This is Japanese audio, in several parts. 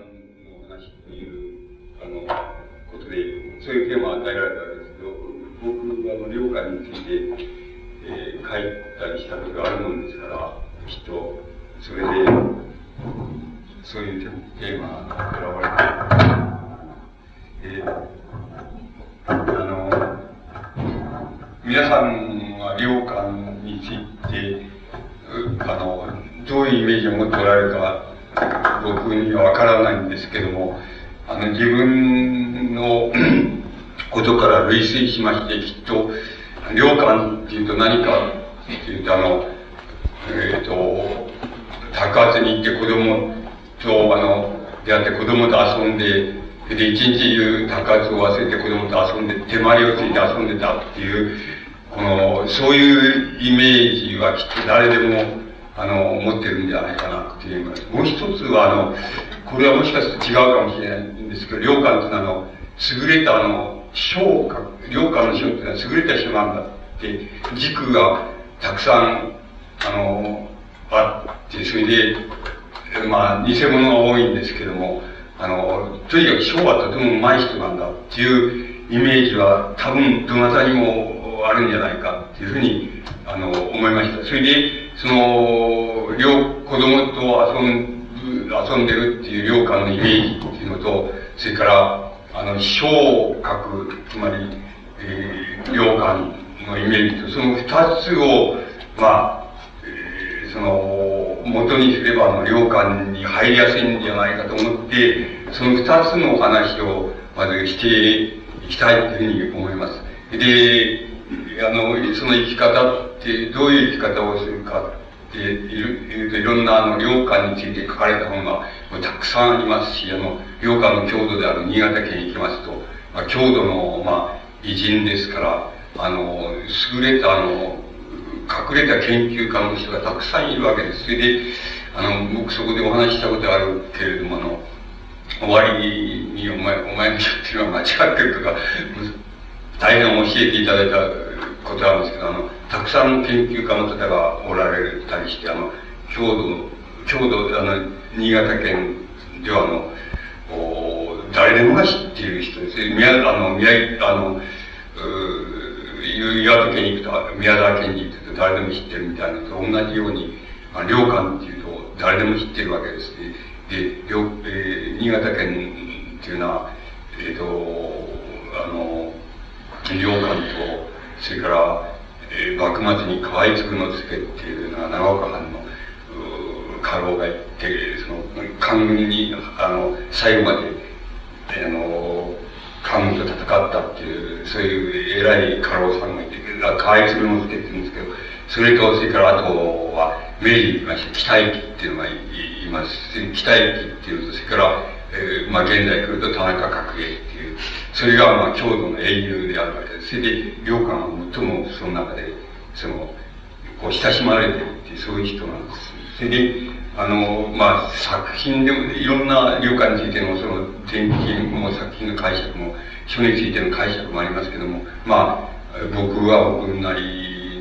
の話という、あの、ことで、そういうテーマを与えられたわけですけど、僕はあの、良寛について、えー、書いたりしたことがあるもんですから、きっと、それで、そういうテーマが選ばれて、えー、あの、皆さんは良寛について、あの、どういうイメージを持っておられるか僕にはわからないんですけども、あの、自分の ことから類推しまして、きっと、良寛っていうと何かっていうと、あの、えっ、ー、と、宅発に行って子供と、あの、出会って子供と遊んで、で、一日中宅発を忘れて子供と遊んで、手まりをついて遊んでたっていう、この、そういうイメージはきっと誰でもあの、思ってるんじゃないかなっていうもう一つは、あの、これはもしかすると違うかもしれないんですけど、良寛っていうのは、あの、優れたあの、章か、良寛の章っていうのは優れた人なんだって、軸がたくさん、あの、あって、それで、まあ、偽物が多いんですけども、あの、とにかく章はとても上手い人なんだっていうイメージは多分どなたにもあるんじゃないかっていうふうに、あの、思いました。それで、その、両、子供と遊ん、遊んでるっていう良寛のイメージっていうのと、それから、あの、小覚、つまり、えー、良寛のイメージと、その二つを、まあ、えー、その、元にすれば、あの、良寛に入りやすいんじゃないかと思って、その二つの話を、まずしていきたいというふうに思います。で、あの、その生き方ってどういう生き方をするかっていうと、いろんなあの、良寛について書かれた本がたくさんありますし、あの、良寛の郷土である新潟県に行きますと、まあ、郷土の、まあ、偉人ですから、あの、優れたあの、隠れた研究家の人がたくさんいるわけです。それで、あの、僕そこでお話したことあるけれども、あの、終わりに、お前、お前の人っていうのは間違ってるとか、大変教えていただいたことなんですけど、あの、たくさんの研究家の方がおられたりして、あの、郷土、郷土、あの、新潟県では、あの、お誰でもが知っている人です。宮、あの、宮、あの、岩手県に行くと、宮沢県に行くと誰でも知ってるみたいなと同じように、あ良寛っていうと誰でも知ってるわけですね。で、でえー、新潟県っていうのは、えっ、ー、と、あの、良寛と、それから、えー、幕末に河合継之助っていうのは長岡藩の家老がいて、その、官軍に、あの、最後まで、あの、官軍と戦ったっていう、そういう偉い家老さんがいて、河合継之助って言うんですけど、それと、それからあとは、明治に行きまして、北駅っていうのがいます。北駅っていうと、それから、えー、まあ現在来ると田中角栄っていう、それがまあ郷土の英雄であるわけです。それで、良寛は最もその中で、その、こう親しまれてるっていう、そういう人なんです。それで、あの、まあ、作品でも、いろんな良寛についての、その、転勤も作品の解釈も、書についての解釈もありますけども、まあ、僕は僕なり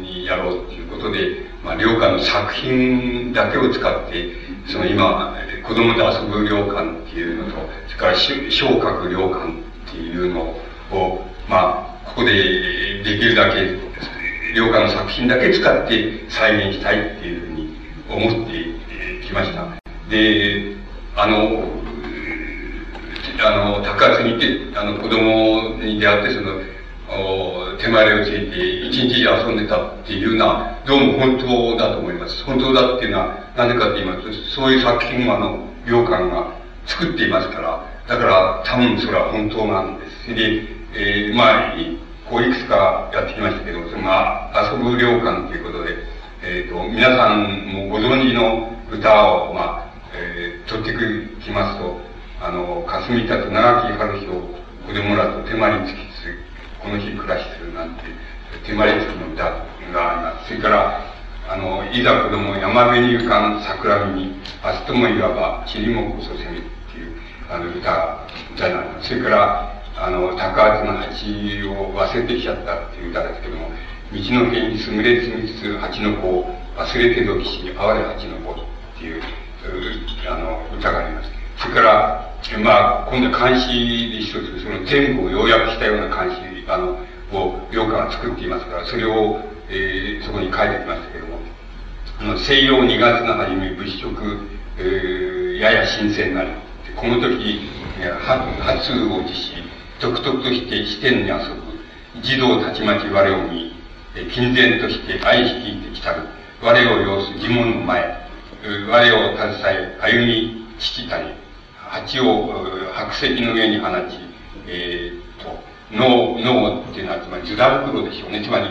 にやろうということで、まあ、良寛の作品だけを使って、その今、子供で遊ぶ良寛っていうのと、それから小覚良寛っていうのを、まあ、ここでできるだけ、良寛の作品だけ使って再現したいっていうふうに思ってきました。で、あの、あの、高圧に行って、あの、子供に出会って、その、手前をついて一日遊んでたっていうのは、どうも本当だと思います。本当だっていうのは、なぜかと言いますと、そういう作品をあの、洋館が作っていますから、だから多分それは本当なんです。で、えー、まあ、こういくつかやってきましたけど、そのまあ、遊ぶ良館ということで、えっ、ー、と、皆さんもご存知の歌を、まあ、えー、取ってきますと、あの、霞田と長木春日を子供らと手間につきつこの日暮らしするなんて、手まりつきの歌があります。それから、あの、いざ子供山辺に浮かん桜見に、明日ともいわば、塵もこそせめっていう、あの、歌、歌なんです。それから、あの、高圧の蜂を忘れてきちゃったっていう歌ですけども、道の辺にすぐれつみつつ蜂の子を忘れてどきしに、哀れ蜂の子っていう、あの、歌があります。それから、まあ、今度は監視で一つ、その全部を要約したような監視、あの、を、良家が作っていますから、それを、えー、そこに書いてきましたけども、あの、西洋2月の初め、物色、えー、やや新鮮なり。この時、初を実施、独特として視点に遊ぶ、児童たちまち我を見、金然として愛しきってきたる、我を要す呪文の前、我を携え、歩み、父たり、蜂を白石の上に放ち、えー、脳、脳っていうのは、つまり図ダ袋でしょうね。つまり、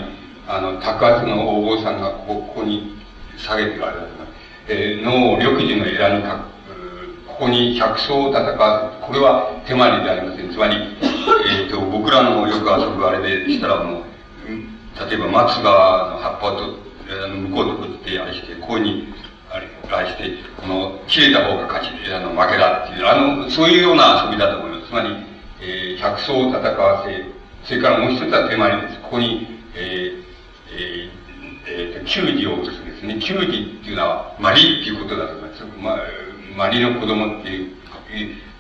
あの、卓圧のお坊さんがここここに下げてるあれだと思います。えー、脳を緑樹の枝にかここに百草を戦わせこれは手まりでありません。つまり、えっ、ー、と、僕らのよく遊ぶあれでしたら、もう、例えば松葉の葉っぱをと、あの、向こうとこってあれして、こうに、あれ、あれして、この、切れた方が勝ち、あの、負けだっていう、あの、そういうような遊びだと思います。つまり、えー、百草を戦わせ、それからもう一つは手まりです。ここに、えー、えー、えー、球児を打つんですね。球児っていうのは、マリっていうことだと思います。ま、マリの子供っていう、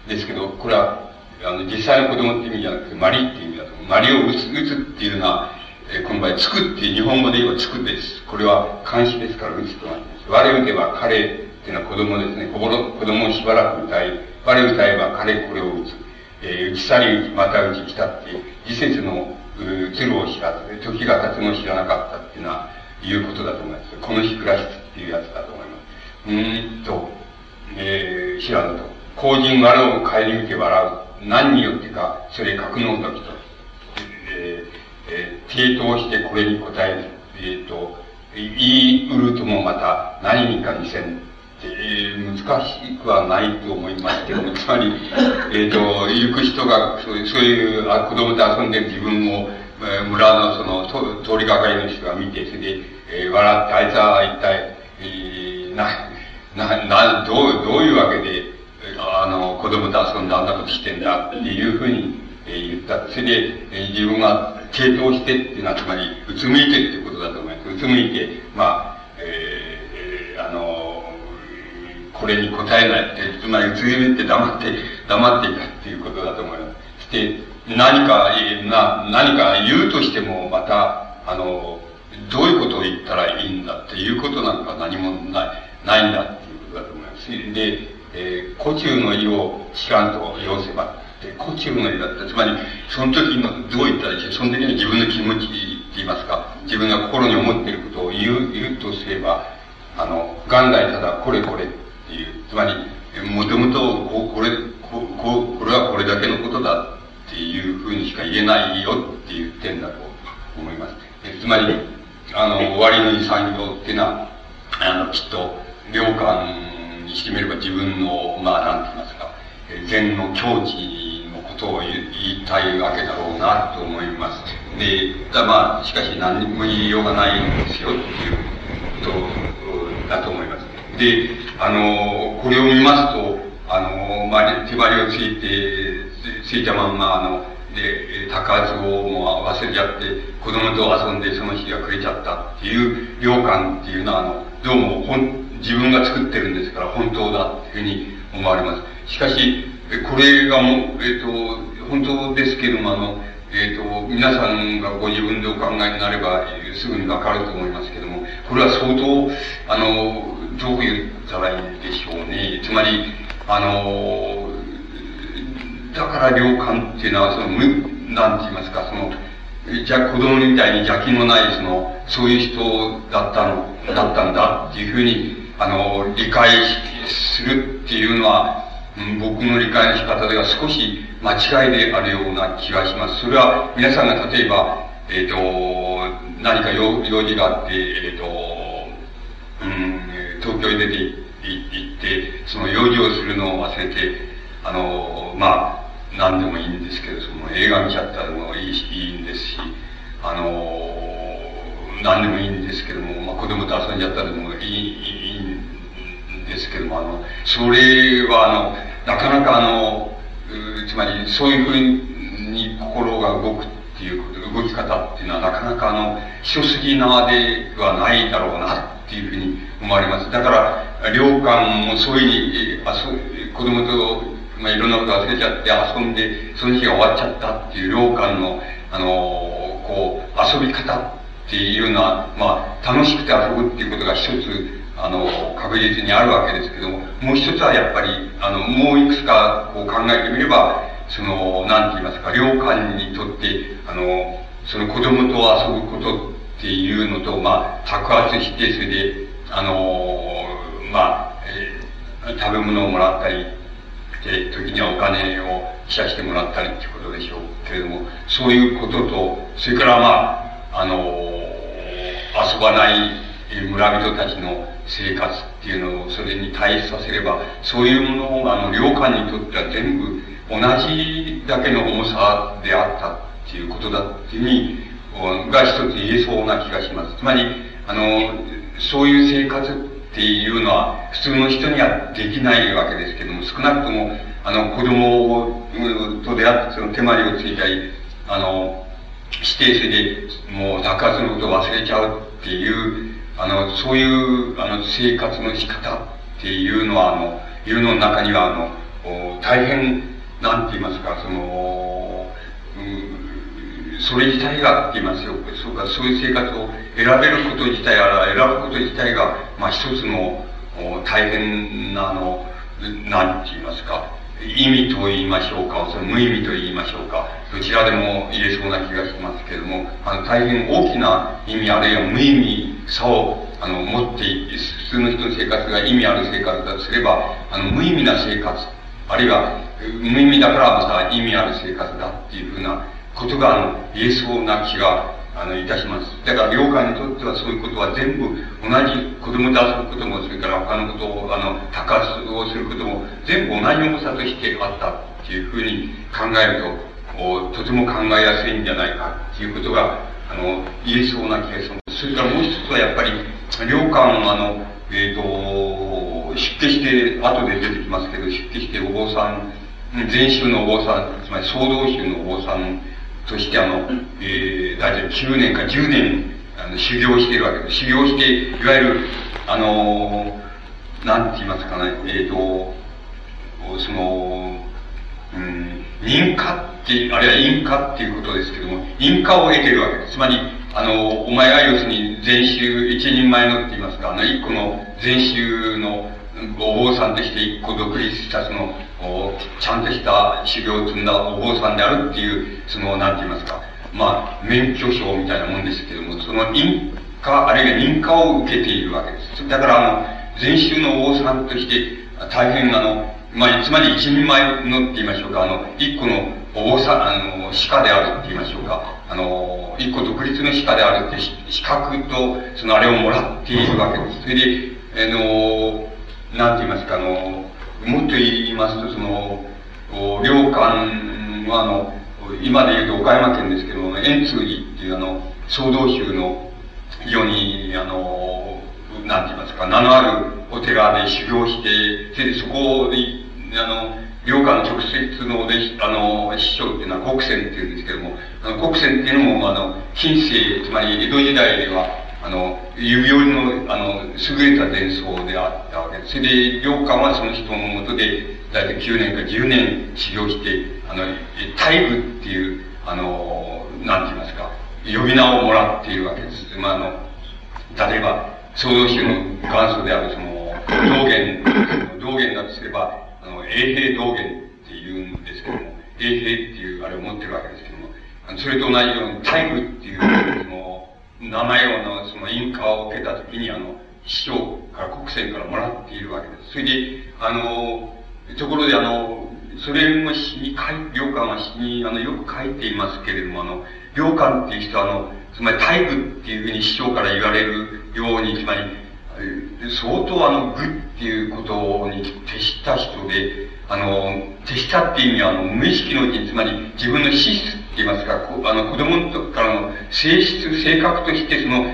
ですけど、これは、あの、実際の子供って意味じゃなくて、マリっていう意味だと思う。マリを打つ、打つっていうのは、えー、この場合、つくっていう、日本語で言えばつくです。これは漢詞ですから、打つとなります。我打てば彼っていうのは子供ですね。子供をしばらく歌い、我歌えば彼これを打つ。えー、打ち去り、また打ち来たっていう、時節の、う、鶴を知らず、時が経つの知らなかったっていうのは、いうことだと思います。この日暮らしっていうやつだと思います。うんと、えー、知らぬと。公人我を顧みて笑う。何によってか、それ格納時と。えー、えー、抵当してこれに答える。えっ、ー、と、言い得るともまた何にかにせん。えー、難しくはないと思いますけども、つまり、えっ、ー、と、行く人が、そういう、そういうあ子供と遊んでる自分を、えー、村のその、通りがかりの人が見て、それで、えー、笑って、あいつは一体、えー、な、な、な、どう、どういうわけで、あの、子供と遊んであんなことしてんだっていうふうに、えー、言った。それで、えー、自分が傾倒してっていうのは、つまり、うつむいてってことだと思います。うつむいて、まあ、えー、あの、これに答えないって、つまり、うつむいて黙って、黙っていたっていうことだと思います。そして、何か、な、何か言うとしても、また、あの、どういうことを言ったらいいんだっていうことなんか何もない、ないんだっていうことだと思います。で、えー、古中の意を知らんと要せば、で、古中の意だった。つまり、その時の、どう言ったらいい。その時の自分の気持ちって言いますか、自分が心に思っていることを言う、言うとすれば、あの、元来ただこれこれっていう、つまり、もともと、ここれ、こ、こ、これはこれだけのことだっていうふうにしか言えないよっていう点だと思います。つまり、あの、終わりの遺産業っていうのは、あの、きっと、良寛にしてみれば自分の、まあ、なんて言いますか、禅の境地のことを言いたいわけだろうなと思います。で、だまあ、しかし何も言いようがないんですよっていうことだと思います。で、あの、これを見ますと、あの、まあ、手張りをついて、ついたまんま、あの、で、高圧をもう忘れちゃって、子供と遊んでその日が暮れちゃったっていう良感っていうのは、あの、どうも本、自分が作ってるんですから本当だっていうふうに思われます。しかし、これがもう、えっ、ー、と、本当ですけども、あの、えっ、ー、と、皆さんがご自分でお考えになれば、すぐにわかると思いますけども、これは相当、あの、どう言ったらいいでしょうね。つまり、あの、だから良感っていうのは、その、無、なんて言いますか、その、じゃ子供みたいに邪気のない、その、そういう人だったの、だったんだっていうふうに、あの、理解するっていうのは、僕の理解の仕方では少し間違いであるような気がします。それは、皆さんが例えば、えっ、ー、と、何か用用事があって、えっ、ー、と、うん、東京に出て行って、その用事をするのを忘れて、あの、まあ、何でもいいんですけど、その映画見ちゃったのもいい、いいんですし、あの、何でもいいんですけども、まあ、子供と遊んじゃったのもいい、いいんですけども、あの、それは、あの、なかなかあの、つまり、そういうふうに心が動くっていう、動き方っていうのは、なかなかあの、一筋縄ではないだろうなっていうふうに思われます。だから、良寛もそういうふうに、あそう子供とまあ、いろんなこと忘れちゃって遊んで、その日が終わっちゃったっていう良感の、あの、こう、遊び方っていうのは、まあ、楽しくて遊ぶっていうことが一つ、あの、確実にあるわけですけども、もう一つはやっぱり、あの、もういくつかこう考えてみれば、その、なんて言いますか、良感にとって、あの、その子供と遊ぶことっていうのと、まあ、托発して、それで、あの、まあ、えー、食べ物をもらったり、で、時にはお金を寄ゃしてもらったりっていうことでしょうけれども、そういうことと、それからまあ、あの、遊ばない村人たちの生活っていうのをそれに対比させれば、そういうものを、あの、領館にとっては全部同じだけの重さであったっていうことだっていうふうに、が一つ言えそうな気がします。つまり、あの、そういう生活っていうのは普通の人にはできないわけですけども、少なくとも、あの、子供と出会ってその手まりをついたり、あの、指定性でもう爆発のことを忘れちゃうっていう、あの、そういう、あの、生活の仕方っていうのは、あの、いうの中には、あの、大変、なんて言いますか、その、うん、それ自体がって言いますよ。そうか、そういう生活を選べること自体あら、選ぶこと自体が、まあ一つの、大変な、あの、なんて言いますか、意味と言いましょうか、その無意味と言いましょうか、どちらでも言えそうな気がしますけれども、あの、大変大きな意味あるいは無意味さを、あの、持って普通の人の生活が意味ある生活だとすれば、あの、無意味な生活、あるいは、無意味だからまた意味ある生活だっていうふうなことが、あの、言えそうな気があの、いたします。だから、領館にとってはそういうことは全部、同じ子供と遊ぶことも、それから他のことを、あの、高発をすることも、全部同じ重さとしてあったっていうふうに考えると、とても考えやすいんじゃないかっていうことが、あの、言えそうな気がします。それからもう一つはやっぱり、領館あの、えっ、ー、と、出家して、後で出てきますけど、出家してお坊さん、禅宗のお坊さん、つまり総道宗のお坊さんとしてあの、えー、大体9年か10年、あの、修行してるわけです。修行して、いわゆる、あのー、なんて言いますかね、えっ、ー、と、その、うん、認可って、あるいは因果っていうことですけども、因果を得てるわけです。つまり、あの、お前が要するに禅宗、一人前のって言いますか、あの、一個の禅宗のお坊さんとして一個独立したその、ちゃんとした修行を積んだお坊さんであるっていう、その、なんて言いますか、まあ、免許証みたいなもんですけども、その認可、あるいは認可を受けているわけです。だから、あの、禅宗のお坊さんとして、大変あの、まあ、つまり一人前のって言いましょうか、あの、一個のお坊さん、あの、鹿であるって言いましょうか、あの、一個独立の鹿であるって資格と、そのあれをもらっているわけです。それで、あの、なんて言いますか、あの、もっと言いますと、その、領館は、あの、今で言うと岡山県ですけども、円通寺っていうあの、総道宗の非常に、あの、なんて言いますか、名のあるお寺で修行して、そこで、あの、領館直接の弟子、あの、師匠っていうのは国仙っていうんですけども、あの国仙っていうのも、あの、近世、つまり江戸時代では、あの、指折りの、あの、優れた伝送であったわけです。それで、領館はその人のもとで、大体9年か10年修行して、あの、大部っていう、あの、なんて言いますか、呼び名をもらっているわけです。まあ、あの、例えば、創造主の元祖であるその、道元、道元だとすれば、あの、永平道元って言うんですけども、永平っていうあれを持ってるわけですけども、それと同じように、大部っていう、その、名前をの、その、印鑑を受けたときに、あの、師匠から国政からもらっているわけです。それで、あの、ところであの、それも詩に書い、良寛は詩に、あの、よく書いていますけれども、あの、良寛っていう人は、あの、つまり大愚っていうふうに師匠から言われるように、つまり、相当あの、愚っていうことに徹した人で、あの、徹したっていう意味は、あの、無意識のうちに、つまり自分の資質言いますか、あの、子供の時からの性質、性格として、その、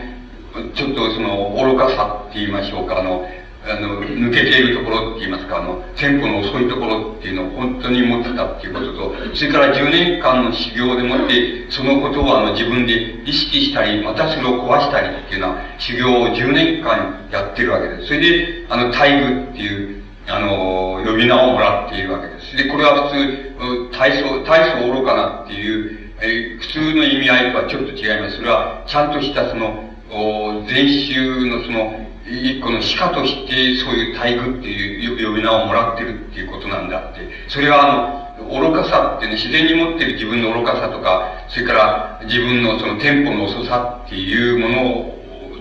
ちょっとその、愚かさって言いましょうか、あの、あの、抜けているところって言いますか、あの、テンポの遅いところっていうのを本当に持ってたっていうことと、それから10年間の修行でもって、そのことをあの自分で意識したり、またそれを壊したりっていうのは、修行を10年間やってるわけです。それで、あの、大愚っていう、あの、呼び名をもらっているわけです。で、これは普通、大層、大層愚かなっていう、えー、普通の意味合いとはちょっと違います。それは、ちゃんとしたその、禅宗のその、一個の歯科としてそういう待遇っていう呼び名をもらってるっていうことなんだって。それはあの、愚かさっていうね、自然に持ってる自分の愚かさとか、それから自分のそのテンポの遅さっていうもの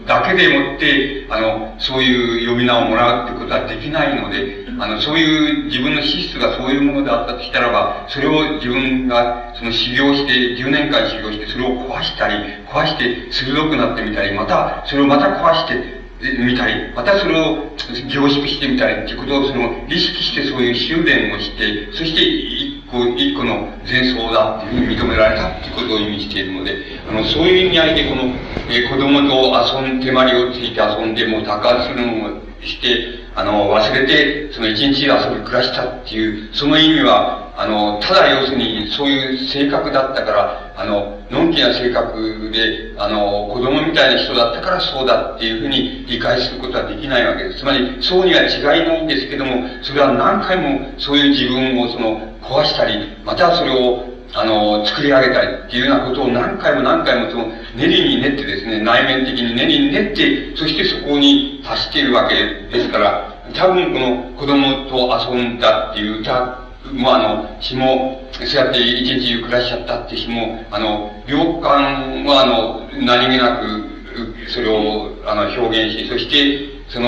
だけでもって、あの、そういう呼び名をもらうってことはできないので、あの、そういう自分の資質がそういうものであったとしたらば、それを自分が、その修行して、10年間修行して、それを壊したり、壊して鋭くなってみたり、また、それをまた壊して、みたり、またそれを凝縮してみたりっていうことをその意識してそういう修練をして、そして一個一個の前奏だっていうふうに認められたっていうことを意味しているので、あの、そういう意味合いでこの、え、子供と遊ん、手まりをついて遊んで、もう高するのをして、あの、忘れて、その一日遊び暮らしたっていう、その意味は、あの、ただ要するに、そういう性格だったから、あの、のんきな性格で、あの、子供みたいな人だったからそうだっていうふうに理解することはできないわけです。つまり、そうには違いないんですけども、それは何回もそういう自分をその、壊したり、またそれを、あの、作り上げたりっていうようなことを何回も何回もその、練りに練ってですね、内面的に練りに練って、そしてそこに達しているわけですから、多分この子供と遊んだっていう歌もうあの、詩も、そうやって一日中暮らしちゃったって詩も、あの、良感はあの、何気なく、それを、あの、表現し、そして、その、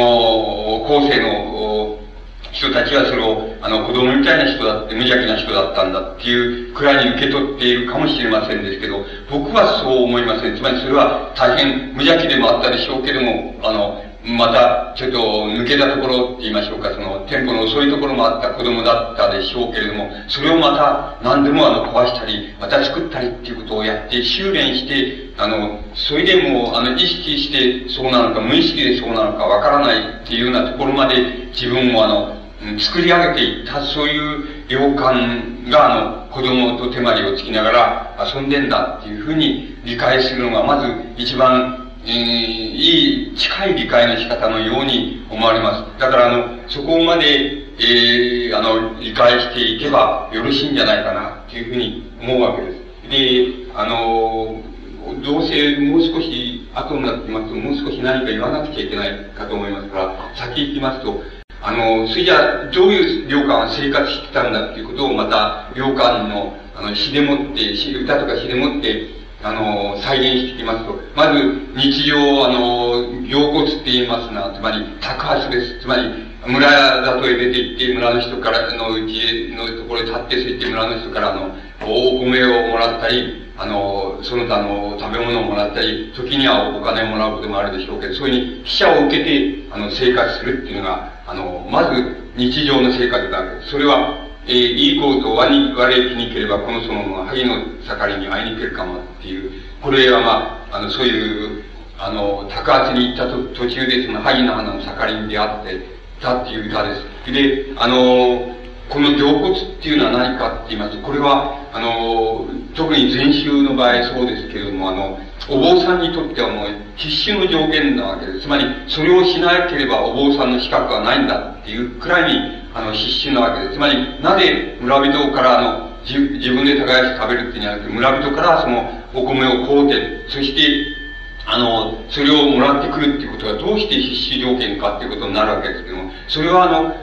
後世の人たちはそれを、あの、子供みたいな人だって、無邪気な人だったんだっていうくらいに受け取っているかもしれませんですけど、僕はそう思いません。つまりそれは大変無邪気でもあったでしょうけども、あの、また、ちょっと抜けたところって言いましょうか、その、テンポの遅いところもあった子供だったでしょうけれども、それをまた何でもあの、壊したり、また作ったりっていうことをやって、修練して、あの、それでも、あの、意識してそうなのか、無意識でそうなのかわからないっていうようなところまで自分をあの、作り上げていった、そういう洋感が、あの、子供と手まりをつきながら遊んでんだっていうふうに理解するのが、まず一番えー、いい、近い理解の仕方のように思われます。だから、あの、そこまで、えー、あの、理解していけばよろしいんじゃないかな、というふうに思うわけです。で、あの、どうせもう少し後になってますと、もう少し何か言わなくちゃいけないかと思いますから、先行きますと、あの、それじゃどういう良寛は生活してたんだっていうことをまた、良寛の、あの、詩でもって、歌とか詩でもって、あの、再現していきますと、まず、日常、あの、行骨って言いますな、つまり、宅発です。つまり、村里へ出て行って、村の人からのうちのところへ立って、そう言って村の人からの、お米をもらったり、あの、その他の食べ物をもらったり、時にはお金をもらうこともあるでしょうけど、そういうふうに、記者を受けて、あの、生活するっていうのが、あの、まず、日常の生活だわけです。それは、えー、いい子と割に、割れにければ、このその、萩の盛りに会いに行けるかもっていう、これはまあ、あの、そういう、あの、高圧に行ったと途中でその萩の花の盛りに出会ってたっていう歌です。で、あの、この凝骨っていうのは何かって言いますと、これは、あの、特に禅宗の場合そうですけれども、あの、お坊さんにとってはもう必死の条件なわけです。つまり、それをしなければお坊さんの資格はないんだっていうくらいに、あの、必死なわけです。つまり、なぜ村人からあの、自分で耕して食べるっていうんじゃなくて、村人からそのお米を買うて、そして、あの、それをもらってくるっていうことがどうして必死条件かっていうことになるわけですけども、それはあの、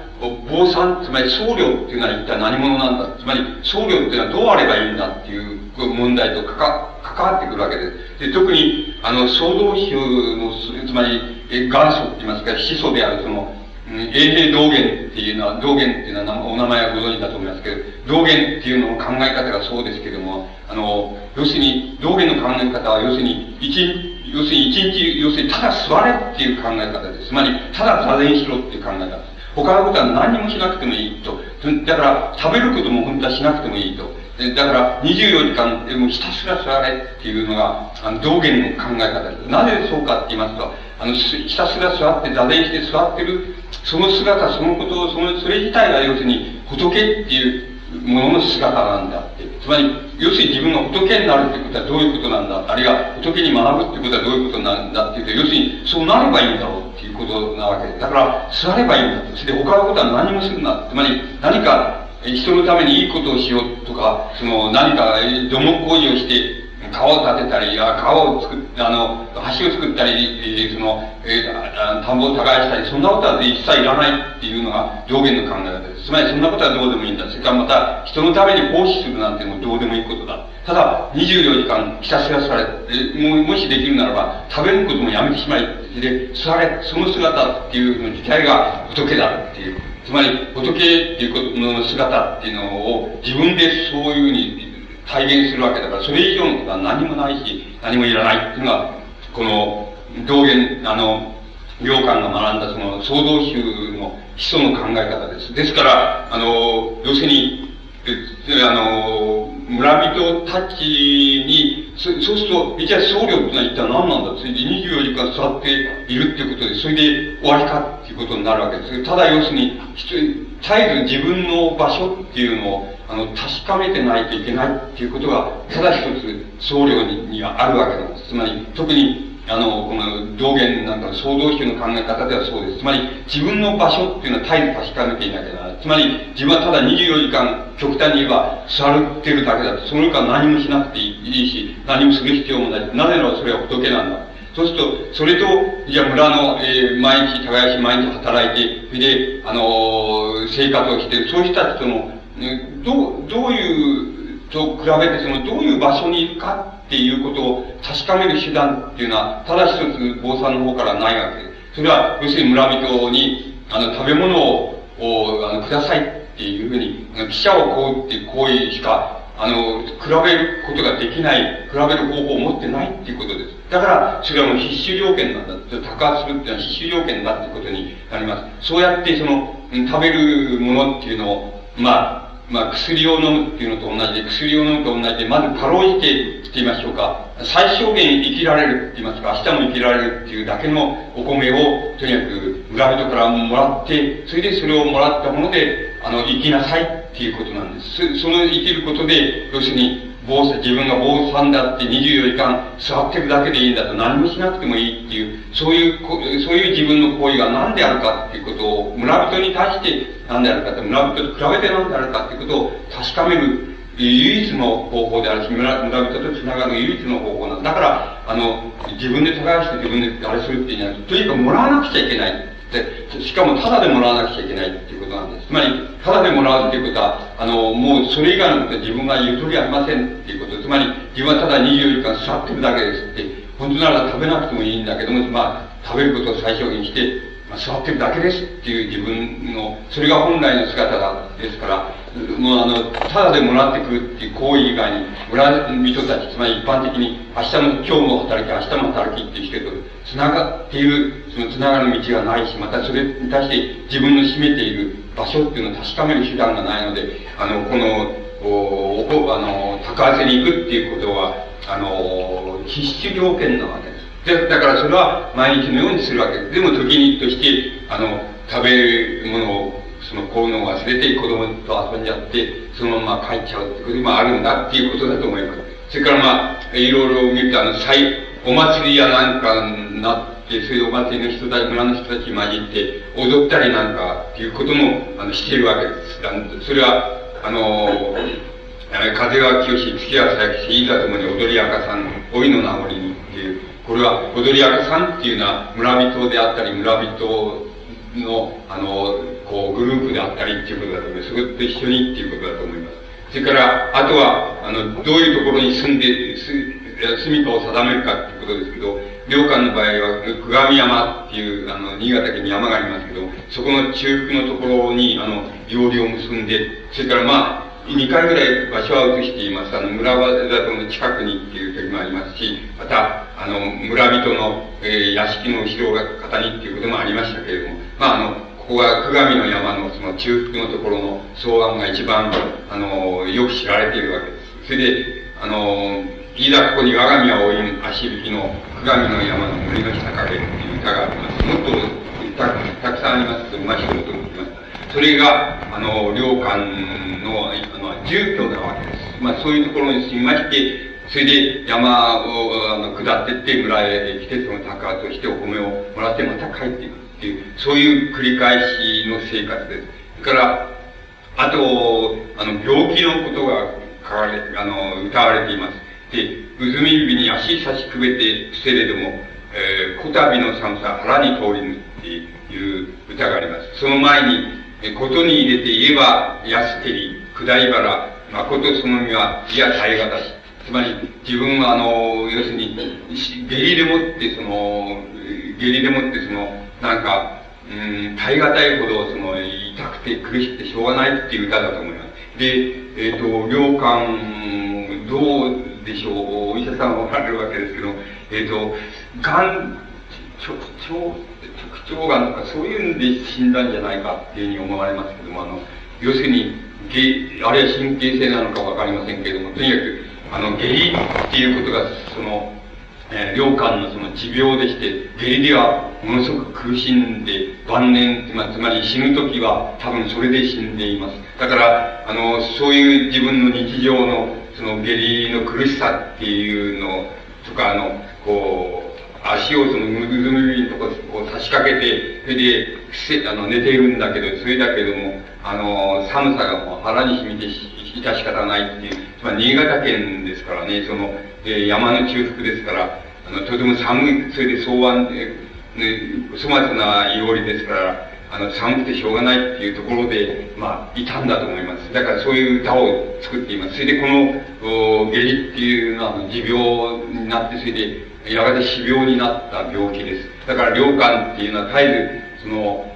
坊さん、つまり僧侶っていうのは一体何者なんだつまり僧侶っていうのはどうあればいいんだっていう問題と関わってくるわけです。で特に、あの、創造宗の、つまり、元祖って言いますか、始祖であるその、永平道元っていうのは、道元っていうのはお名前はご存知だと思いますけど、道元っていうのの考え方がそうですけども、あの、要するに、道元の考え方は要するに、一、要するに一日、要するにただ座れっていう考え方です。つまり、ただ座禅しろっていう考え方です。他のことは何もしなくてもいいと。だから、食べることも本当はしなくてもいいと。だから、24時間、でもひたすら座れっていうのが、あの、道元の考え方です。なぜそうかって言いますと、あの、ひたすら座って、座禅して座ってる、その姿、そのことを、その、それ自体が要するに、仏っていうものの姿なんだって。つまり、要するに自分が仏になるっていうことはどういうことなんだ？あるいは仏に学ぶってことはどういうことなんだっていうと、要するにそうなればいいんだろうっていうことなわけで。だから、座ればいいんだと。それで他のことは何もするな。つまり、何か人のためにいいことをしようとか、その何か土木工事をして、川を建てたり、川を作っ、あの、橋を作ったり、その、えー、田んぼを耕したり、そんなことは一切いらないっていうのが上限の考え方です。つまりそんなことはどうでもいいんだ。それからまた、人のために奉仕するなんてもどうでもいいことだ。ただ、24時間ひたすら座れ、ももしできるならば、食べることもやめてしまい、で、座れ、その姿っていうの自体が仏だっていう。つまり、仏っていうことの姿っていうのを自分でそういうふうに体現するわけだから、それ以上のことは何もないし、何もいらないっていうのが、この、道元、あの、良寛が学んだその創造宗の基礎の考え方です。ですから、あの、要するに、あの、村人たちに、そそうすると、じゃあ僧侶ってのは一体何なんだそれで24時間座っているっていうことで、それで終わりかっていうことになるわけです。ただ要するに、絶えず自分の場所っていうのを、あの、確かめてないといけないっていうことが、ただ一つ僧侶ににはあるわけなんです。つまり、特に、あの、この道元なんかの創造主の考え方ではそうです。つまり、自分の場所っていうのは絶えず確かめていなきゃならない。つまり、自分はただ24時間、極端に言えば、座ってるだけだと。その他何もしなくていいし、何もする必要もない。なぜならそれは仏なんだ。そうすると、それと、じゃあ村の、えー、毎日耕し、毎日働いて、それで、あのー、生活をしてる、そういう人たちとの、ねどう、どういう、と比べて、その、どういう場所にいるかっていうことを確かめる手段っていうのは、ただ一つ、坊さんの方からないわけで。それは、要するに村人に、あの、食べ物を、あの、くださいっていうふうに、記者をこうっていう行為しか、あの、比べることができない、比べる方法を持ってないっていうことです。だから、それはもう必須条件なんだ。高発するっていうのは必須条件だっていうことになります。そうやって、その、食べるものっていうのを、まあ、まあ、薬を飲むっていうのと同じで、薬を飲むと同じで、まずかろうじてって言いましょうか、最小限生きられるって言いますか、明日も生きられるっていうだけのお米を、とにかく村人からもらって、それでそれをもらったもので、あの、生きなさいっていうことなんです。その生きることで、要するに、坊さん、自分が坊主さんだって24時間座ってるだけでいいんだと何もしなくてもいいっていう、そういう、そういう自分の行為が何であるかっていうことを村人に対して何であるかって、村人と比べて何であるかっていうことを確かめる唯一の方法であるし、村村人と繋がる唯一の方法なんだ。だから、あの、自分で耕して自分であれするっていうんじゃなくて、とにかくもらわなくちゃいけない。で、しかもタダでもらわなくちゃいけないっていうことなんです。つまり、タダでもらうっていうことは、あの、もうそれ以外のことは自分がゆとりありませんっていうこと。つまり、自分はただ24時間座ってるだけですって、本当なら食べなくてもいいんだけども、まあ、食べることを最小限にして、座ってるだけですっていう自分の、それが本来の姿だ、ですから、もうあの、ただでもらってくるっていう行為以外に、村人たち、つまり一般的に、明日も、今日も働き、明日も働きっていう人と、繋がっている、その繋がる道がないし、またそれに対して自分の占めている場所っていうのを確かめる手段がないので、あの、この、おおあの、高汗に行くっていうことは、あの、必須条件なわけ。で、だからそれは毎日のようにするわけです。でも時にとして、あの、食べるものをその効能を忘れて子供と遊んじゃって、そのまま帰っちゃうってこともあるんだっていうことだと思います。それからまあ、いろいろ見ると、あの、祭、お祭りやなんかになって、そういうお祭りの人たち、村の人たち混じって踊ったりなんかっていうことも、あの、しているわけです。それは、あの、風は清し、月は咲きし、いざともに踊り明かさん、老いの名残にっていう、これは踊り明かさんっていうのは村人であったり、村人の、あの、こう、グループであったりっていうことだと思います。それと一緒にっていうことだと思います。それから、あとは、あの、どういうところに住んで、す、住処を定めるかっていうことですけど、領館の場合は、久上山っていう、あの、新潟県に山がありますけど、そこの中腹のところに、あの、料理を結んで、それからまあ、2回ぐらい場所は移しています。あの、村里の近くにっていう時もありますし、また、あの、村人の、えー、屋敷の後ろ方にっていうこともありましたけれども、まあ、あの、ここは久上の山のその中腹のところの草案が一番、あの、よく知られているわけです。それで、あの、いざここに我が身は追い足引きの久上の山の森の下かけっていう歌があります。もっとたたくさんあります、まあ一言言います。それが、あの、領館の、あの、住居なわけです。まあ、そういうところに住みまして、それで山をあの下ってって村へ来て、その高としてお米をもらってまた帰っていくっていう、そういう繰り返しの生活です。それから、あと、あの、病気のことが書かれ、あの、歌われています。で、うずみ指に足差しくべて伏せれども、えー、こたびの寒さ腹に通りぬっていう歌があります。その前に、ことに入れて言えば、安照り、下り腹、誠その身は、いや耐え難し。つまり、自分は、あの、要するに、下痢でもって、その、下痢でもって、その、なんか、うん、耐え難いほど、その、痛くて苦しくてしょうがないっていう歌だと思います。で、えっ、ー、と、良寛、どうでしょう、お医者さんはおられるわけですけど、えっ、ー、と、がん、直腸、直腸がんとかそういうんで死んだんじゃないかっていうふうに思われますけども、あの、要するに、あるいは神経性なのかわかりませんけれども、とにかく、あの、下痢っていうことが、その、えー、良寛のその持病でして、下痢ではものすごく苦しんで、晩年、ま、つまり死ぬ時は多分それで死んでいます。だから、あの、そういう自分の日常の、その下痢の苦しさっていうのとか、あの、こう、足をそのむずむりのとここう差し掛けて、それで、せあの寝ているんだけど、それだけども、あの、寒さがもう腹に染みて致し方ないっていう、つまり新潟県ですからね、その、え山の中腹ですから、あの、とても寒い、それで草案、えね、粗末ないおりですから、あの、寒くてしょうがないっていうところで、まあ、いたんだと思います。だからそういう歌を作っています。それでこの、お下痢っていうのは、持病になって、それで、やがて死病になった病気です。だから、良感っていうのは絶えず、その、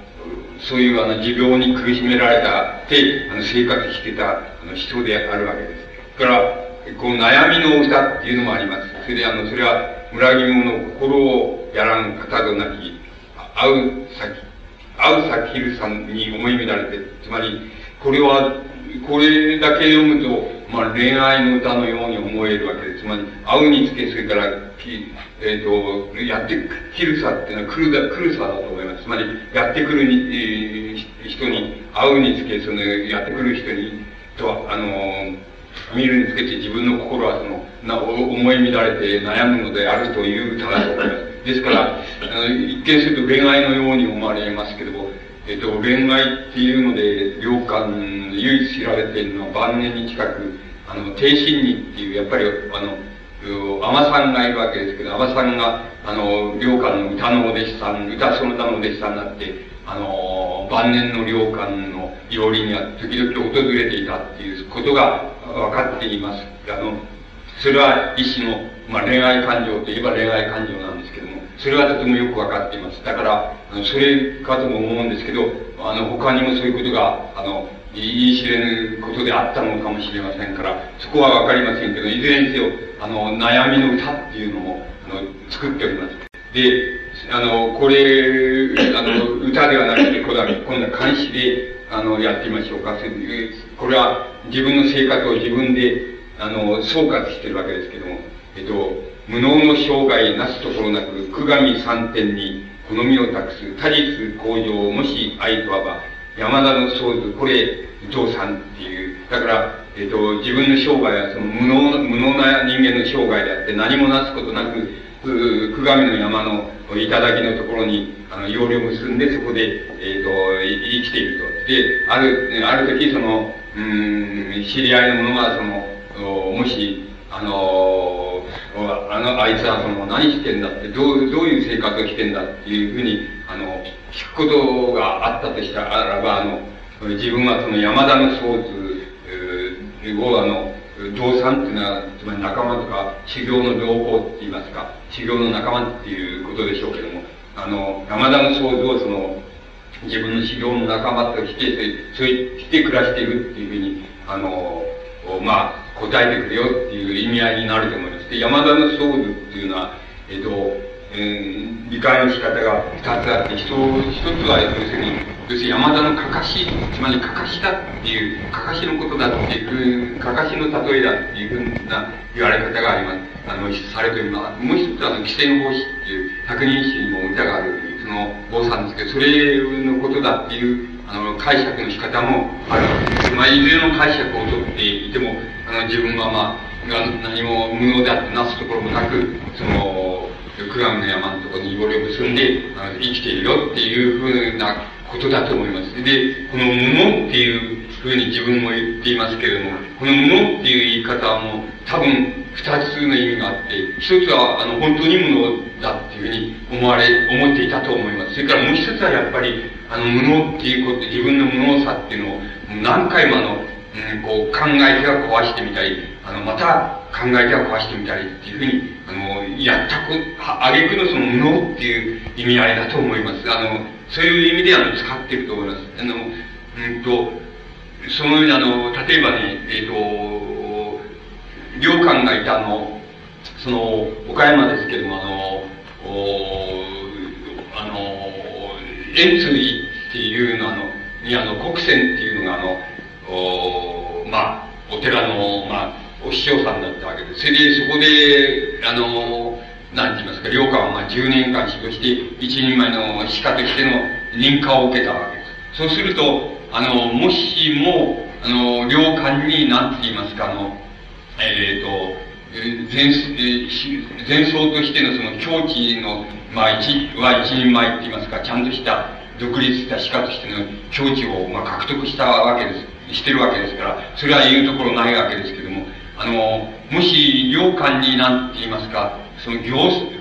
そういうあの持病に苦しめられたって、あの生活してたあの人であるわけです。だから、この悩みの歌っていうのもあります。それであの、それは、裏切り者心をやらん方となき、会う先、会う先るさんに思い乱れて、つまり、これは、これだけ読むと、まあ、恋愛の歌のように思えるわけです。つまり、会うにつけ、それから、えっ、ー、と、やってきるさっていうのは来るだ、来るさだと思います。つまり、やってくるに、えー、人に、会うにつけ、その、やってくる人に、と、あの見るにつけて自分の心はその、な思い乱れて悩むのであるという歌だと思います。ですから、あの一見すると恋愛のように思われますけども、えっ、と、恋愛っていうので、良寛、唯一知られているのは晩年に近く、あの、低心理っていう、やっぱり、あの、尼さんがいるわけですけど、尼さんが、あの、良寛の歌のお弟子さん、歌その他のお弟子さんになって、あの、晩年の良寛のいおりには時々訪れていたっていうことが分かっています。あの、それは一種の、まあ、恋愛感情といえば恋愛感情なんですけども、それはとてもよく分かっています。だから、それかとも思うんですけど、あの、他にもそういうことが、あの、言い知れぬことであったのかもしれませんから、そこは分かりませんけど、いずれにせよ、あの、悩みの歌っていうのも、あの、作っております。で、あの、これ、あの、歌ではなくて、これは、今度は監視で、あの、やってみましょうか。これは、自分の生活を自分で、あの、総括してるわけですけども、えっと、無能の生涯なすところなく、久上三点に好みを託す、他実向上、もし愛とはば、山田の創図、これ、伊藤さんっていう、だから、えっと、自分の生涯はその無能、無能な人間の生涯であって、何もなすことなく、久上の山の頂のところに、あの、要領を結んで、そこで、えっ、と、生きていると。で、ある、ある時、その、うん、知り合いの者が、その、もし、あの、あの、あいつはその、何してんだって、どう、どういう生活をしてんだっていうふうに、あの、聞くことがあったとしたらば、あの、自分はその山田の僧図を、あの、同参っていうのは、つまり仲間とか、修行の同胞って言いますか、修行の仲間っていうことでしょうけども、あの、山田の僧図をその、自分の修行の仲間として、そうして暮らしているっていうふうに、あの、まあ、答えてくれよっていう意味合いになると思います。で、山田の僧図っていうのは、えっ、と、えー、理解の仕方が二つあって、一つは、要するに、要するに山田のかかし、つまりかかしだっていう、かかしのことだっていう、かかしの例えだっていうふうな言われ方があります。あの、されております。もう一つは、あの、規制法師っていう、百人一首にも歌がある、その、坊さんですけど、それのことだっていうあの、解釈の仕方もある。まあ、いずれの解釈をとっていても、あの、自分はまあ、何も無能であってなすところもなく、その、九岳の山のところによりを結んで、あの生きているよっていうふうなことだと思います。で、この無能っていうふうに自分も言っていますけれども、この無能っていう言い方はもう多分二つの意味があって、一つはあの本当に無能だっていうふうに思われ、思っていたと思います。それからもう一つはやっぱり、あの無能っていうこと、自分の無能さっていうのを何回もあの、こう考えては壊してみたり、あの、また考えては壊してみたりっていうふうに、あの、やったく、あげくのその無能っていう意味合いだと思います。あの、そういう意味であの、使ってると思います。あの、うんと、そのようにあの、例えばね、えっ、ー、と、領官がいたあの、その、岡山ですけども、あの、おあの、円通寺っていうのあの、にあの、国船っていうのがあの、おまあ、お寺の、まあ、お師匠さんだったわけです。それで、そこで、あの、なんて言いますか、領官はまあ10年間指導して、一人前の歯科としての認可を受けたわけです。そうすると、あの、もしも、あの、領官に、なんて言いますか、あの、えっ、ー、と、前、前奏としてのその境地の、まあ、一、は一人前って言いますか、ちゃんとした独立した歯科としての境地を、まあ、獲得したわけです。してるわけですから、それは言うところないわけですけども、あの、もし、領官になんて言いますか、その行、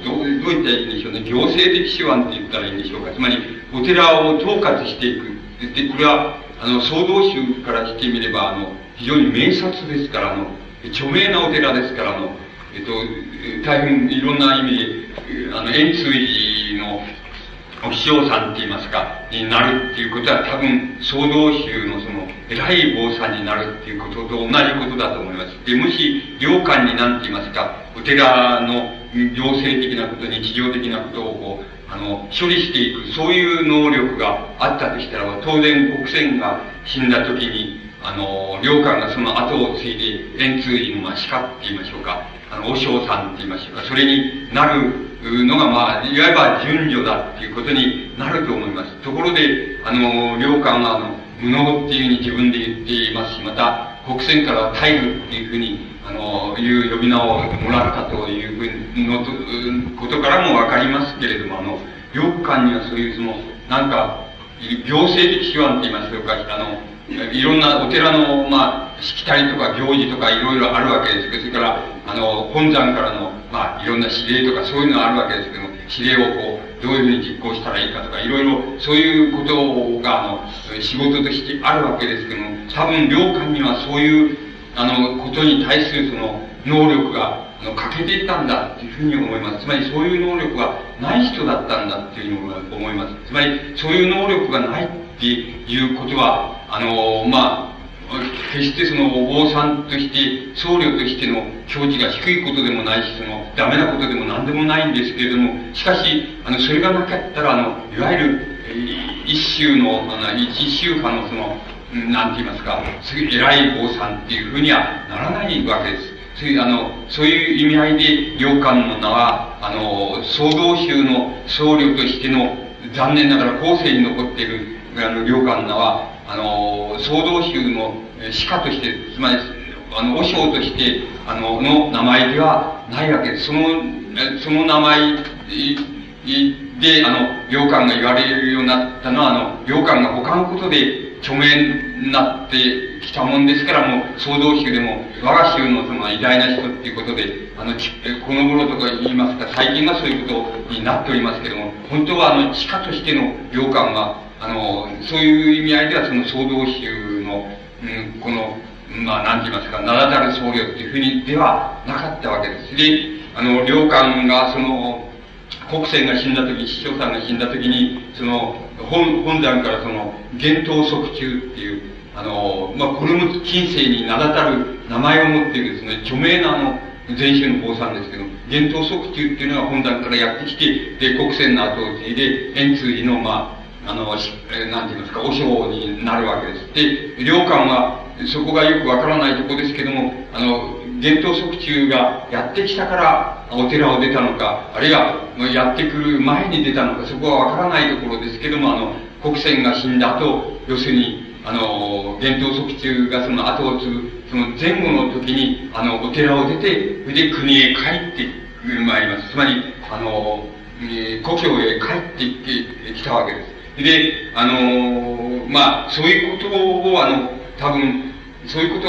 どう、どう言ったらいいんでしょうね、行政的手腕って言ったらいいんでしょうか。つまり、お寺を統括していく。で、これは、あの、総道宗からしてみれば、あの、非常に名刹ですから、あの、著名なお寺ですから、あの、えっと、大変いろんな意味で、あの、円通寺のお師匠さんって言いますか、になるっていうことは多分、総道宗のその、偉い坊さんになるっていうことと同じことだと思います。で、もし、領官になんて言いますか、お寺の行政的なこと、日常的なことをこう、あの、処理していく、そういう能力があったとしたら、当然国船が死んだ時に、あの、領官がその後を継いで、円通寺の、まあ、鹿って言いましょうか、あの、和尚さんって言いましょうか、それになるのが、まあ、いわば順序だっていうことになると思います。ところで、あの、領官は、あの、無能っていうふうに自分で言っていますし、また、国船から大愚っていうふうに、あの、いう呼び名をもらったというふうのことからもわかりますけれども、あの、領官にはそういうその、なんか、行政的手腕って言いますか、あの、いろんなお寺の、まあ、しきたりとか行事とかいろいろあるわけですけど、それから、あの、本山からの、まあ、いろんな指令とかそういうのがあるわけですけども、指令をこう、どういうふうに実行したらいいかとか、いろいろ、そういうことが、あの、仕事としてあるわけですけども、多分、領官にはそういう、あの、ことに対するその、能力が、あの、欠けていたんだっていうふうに思います。つまり、そういう能力がない人だったんだっていうふうに思います。つまり、そういう能力がないっていうことは、あの、まあ、決してそのお坊さんとして、僧侶としての境地が低いことでもないし、その、ダメなことでも何でもないんですけれども、しかし、あの、それがなかったら、あの、いわゆる、一宗の、あの、一宗派のその、なんて言いますか、偉い坊さんっていうふうにはならないわけです。そういう、あの、そういう意味合いで、良官の名は、あの、総道宗の僧侶としての、残念ながら後世に残っている、あの、良官の名は、あの、総道宗の歯科として、つまり、あの、和尚として、あの、の名前ではないわけです。その、その名前で、あの、良官が言われるようになったのは、あの、良官が他のことで著名になってきたもんですから、もう、総道宗でも、我が宗のその偉大な人っていうことで、あの、この頃とか言いますか、最近はそういうことになっておりますけども、本当はあの、地下としての良官は、あの、そういう意味合いではその総道宗の、うん、この、まあ、なんて言いますか、名だたる僧侶っていうふうにではなかったわけです。で、あの、領官がその、国船が死んだ時、師匠さんが死んだ時に、その、本、本山からその、幻冬即中っていう、あの、まあ、これも近世に名だたる名前を持っているですね、著名なあの、前宗の坊さんですけど、幻冬即中っていうのが本山からやってきて、で、国船の後を継いで、円通寺の、まあ、あの、えなんて言いますか、和尚になるわけです。で、領官は、そこがよくわからないとこですけども、あの、幻冬即中がやってきたからお寺を出たのか、あるいはやってくる前に出たのか、そこはわからないところですけども、あの、国船が死んだ後、要するに、あの、幻冬即中がその後を継ぐ、その前後の時に、あの、お寺を出て、それで国へ帰ってまいります。つまり、あの、えー、故郷へ帰ってきたわけです。で、あの、まあ、そういうことを、あの、多分、そういうこと、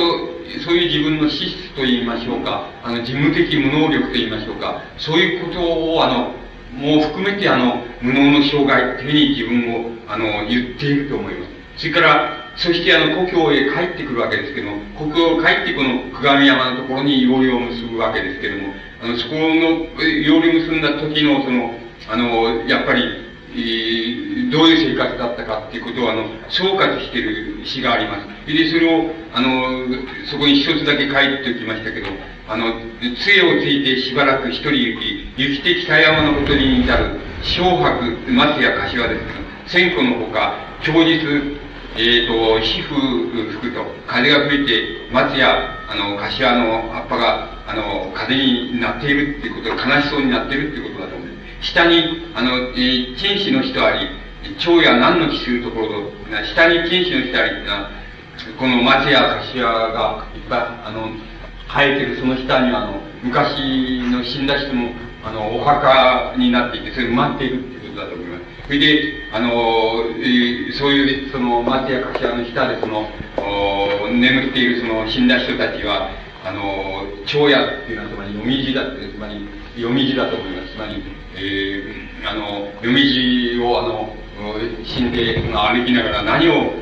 そういう自分の資質と言いましょうか、あの、事務的無能力と言いましょうか、そういうことを、あの、もう含めて、あの、無能の障害というふうに自分を、あの、言っていると思います。それから、そしてあの、故郷へ帰ってくるわけですけども、故郷帰ってこの久我山のところに要領を結ぶわけですけども、あの、そこの、要領を結んだ時の、その、あの、やっぱり、えー、どういう生活だったかっていうことを、あの、総括している詩があります。で、それを、あの、そこに一つだけ書いておきましたけど、あの、杖をついてしばらく一人行き、行きて北山のことに至る、小白、松や柏ですけど、千個のほか、供日、えっ、ー、と、皮膚吹くと、風が吹いて、松や、あの、柏の葉っぱが、あの、風になっているっていうこと、悲しそうになっているっていうことだと思う。下に、あの、えー、陳氏の人あり、蝶や何の木するところと、下に陳氏の人ありっていうのは、この松や柏がいっぱい、あの、生えてるその下にあの、昔の死んだ人の、あの、お墓になっていて、それ埋まっているっていうことだと思います。それで、あの、えそういう、その、松や柏の下で、その、眠っているその死んだ人たちは、あの、蝶やっていうのは、つまり、読み字だって、つまり、読み字だと思います。つまり、えー、あの、読み字を、あの、死んで、歩きながら何を、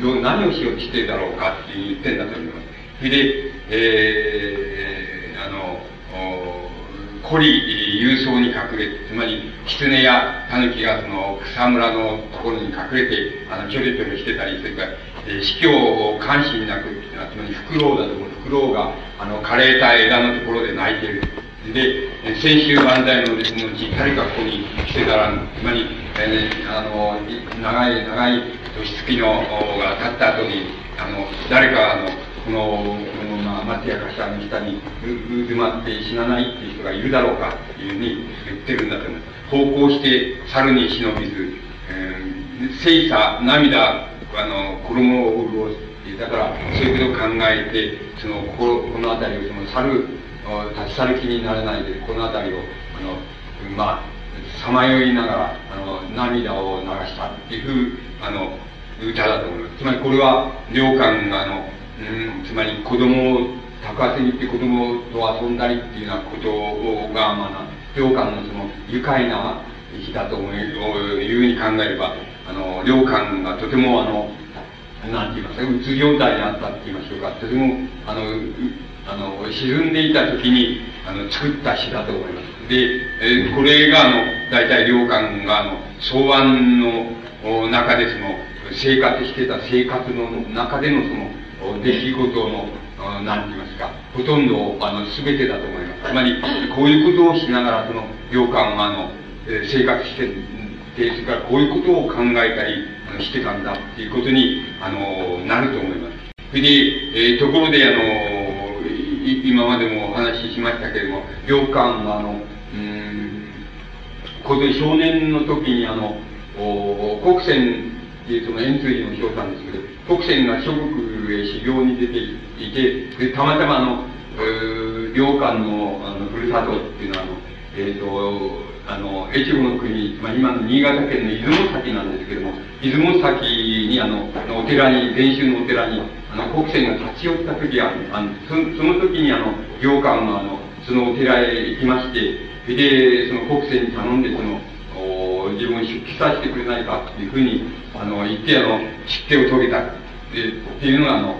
ど何をしようとしてるだろうかって言ってんだと思います。それで、えー、あの、孤立郵送に隠れて、つまり、狐や狸がその草むらのところに隠れて、あの、キョロキョロしてたり、それから、えー、死去を関心なく、つまり、フクロウだと思う。フクロウが、あの、枯れた枝のところで泣いてる。で、先週万歳のですね、うち、誰かここに来てたら、つまり、えー、あの、長い、長い年月の、が経った後に、あの、誰か、あの、この、この、まあ、松屋頭の下にうずまって死なないっていう人がいるだろうかっていうふうに言ってるんだと思う。奉公して猿に忍びず、えー、精査、涙、あの、衣を潤す、だから、そういうことを考えて、その、こ、この辺りを、その、猿、立ち去る気にならないで、この辺りを、あの、まあ、さまよいながら、あの、涙を流したっていう、あの、歌だと思います。つまりこれは、良寛が、あの、うん、つまり子供を高橋に行って子供と遊んだりっていうようなことが、まあ、良寛のその愉快な日だと思ういうふうに考えれば、あの、良寛がとてもあの、なんて言いますか、うつ状態にあったって言いましょうか、とても、あの、あの、沈んでいた時に、あの、作った詩だと思います。で、えー、これが、あの、大体良寛が、あの、草案の中でその、生活してた生活の中でのその、出来事の、なんて言いますか、ほとんど、あの、すべてだと思います。つまり、こういうことをしながら、その、洋館は、あの、生活してで、それからこういうことを考えたりしてたんだっていうことに、あの、なると思います。それで、えー、ところで、あの、今までもお話ししましたけれども、洋館は、あの、うん、こ少年の時に、あの、お国船っていうその円通寺の翔さんですけど、国船が諸国へ修行に出ていて、で、たまたまあの、領館のあのふるさとっていうのは、あの、えっ、ー、と、あの、越後の国、まあ、今の新潟県の出雲崎なんですけども、出雲崎に、あの、お寺に、禅宗のお寺に、あの、国船が立ち寄った時は、あの、そその時に、あの、行官が、あの、そのお寺へ行きまして、で、その国船に頼んで、その、お自分を出家させてくれないかっていうふうに、あの、言って、あの、出家を遂げた。で、っていうのが、あの、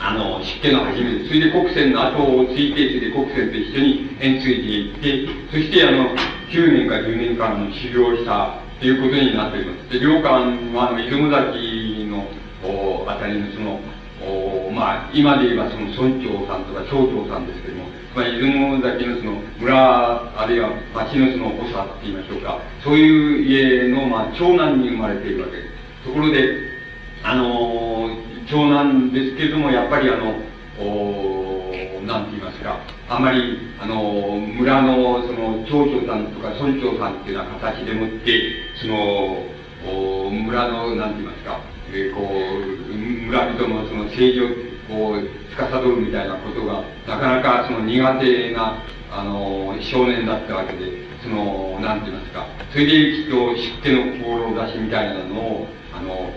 あの、湿気の初めで、それで国船の後をついて、それで国船と一緒に円髄に行って、そしてあの、9年か10年間の修行したということになっております。で、領館はあの、出雲崎の、おあたりのその、おまあ、今で言えばその村長さんとか町長さんですけども、まあ、出雲崎のその村、あるいは町のその長って言いましょうか、そういう家の、まあ、長男に生まれているわけです。ところで、あの長男ですけれども、やっぱりあの、おなんて言いますか、あまり、あの、村の、その、町長さんとか村長さんっていうような形でもって、その、お村の、なんて言いますか、えー、こう、村人のその政治を、こう、司るみたいなことが、なかなかその苦手な、あの、少年だったわけで、その、なんて言いますか、それできっと出家の志みたいなのを、あの、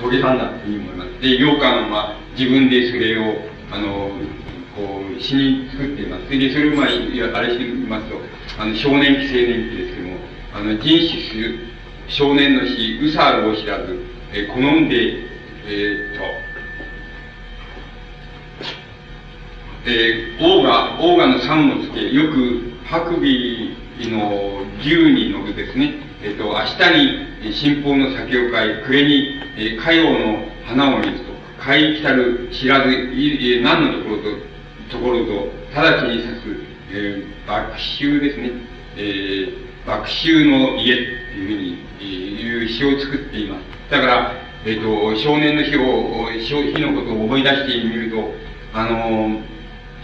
遂げたんだというふうに思います。で、羊羹は自分でそれを、あの、こう、詩に作っています。で、それをまあ、あれしてみますと、あの、少年期、青年期ですけども、あの、人死する少年の死、うさるを知らず、え好んで、えー、っと、えー、オーガ、オーガの三の付け、よく、白尾の竜に乗るですね、えっ、と、明日に信奉の酒を買い、暮れに、えー、海王の花を見ると、買い来たる知らず、い何のところと、ところと、直ちに指す、えー、爆臭ですね。えー、爆臭の家っていうふうに、えー、いう詩を作っています。だから、えっ、ー、と、少年の日を、日のことを思い出してみると、あの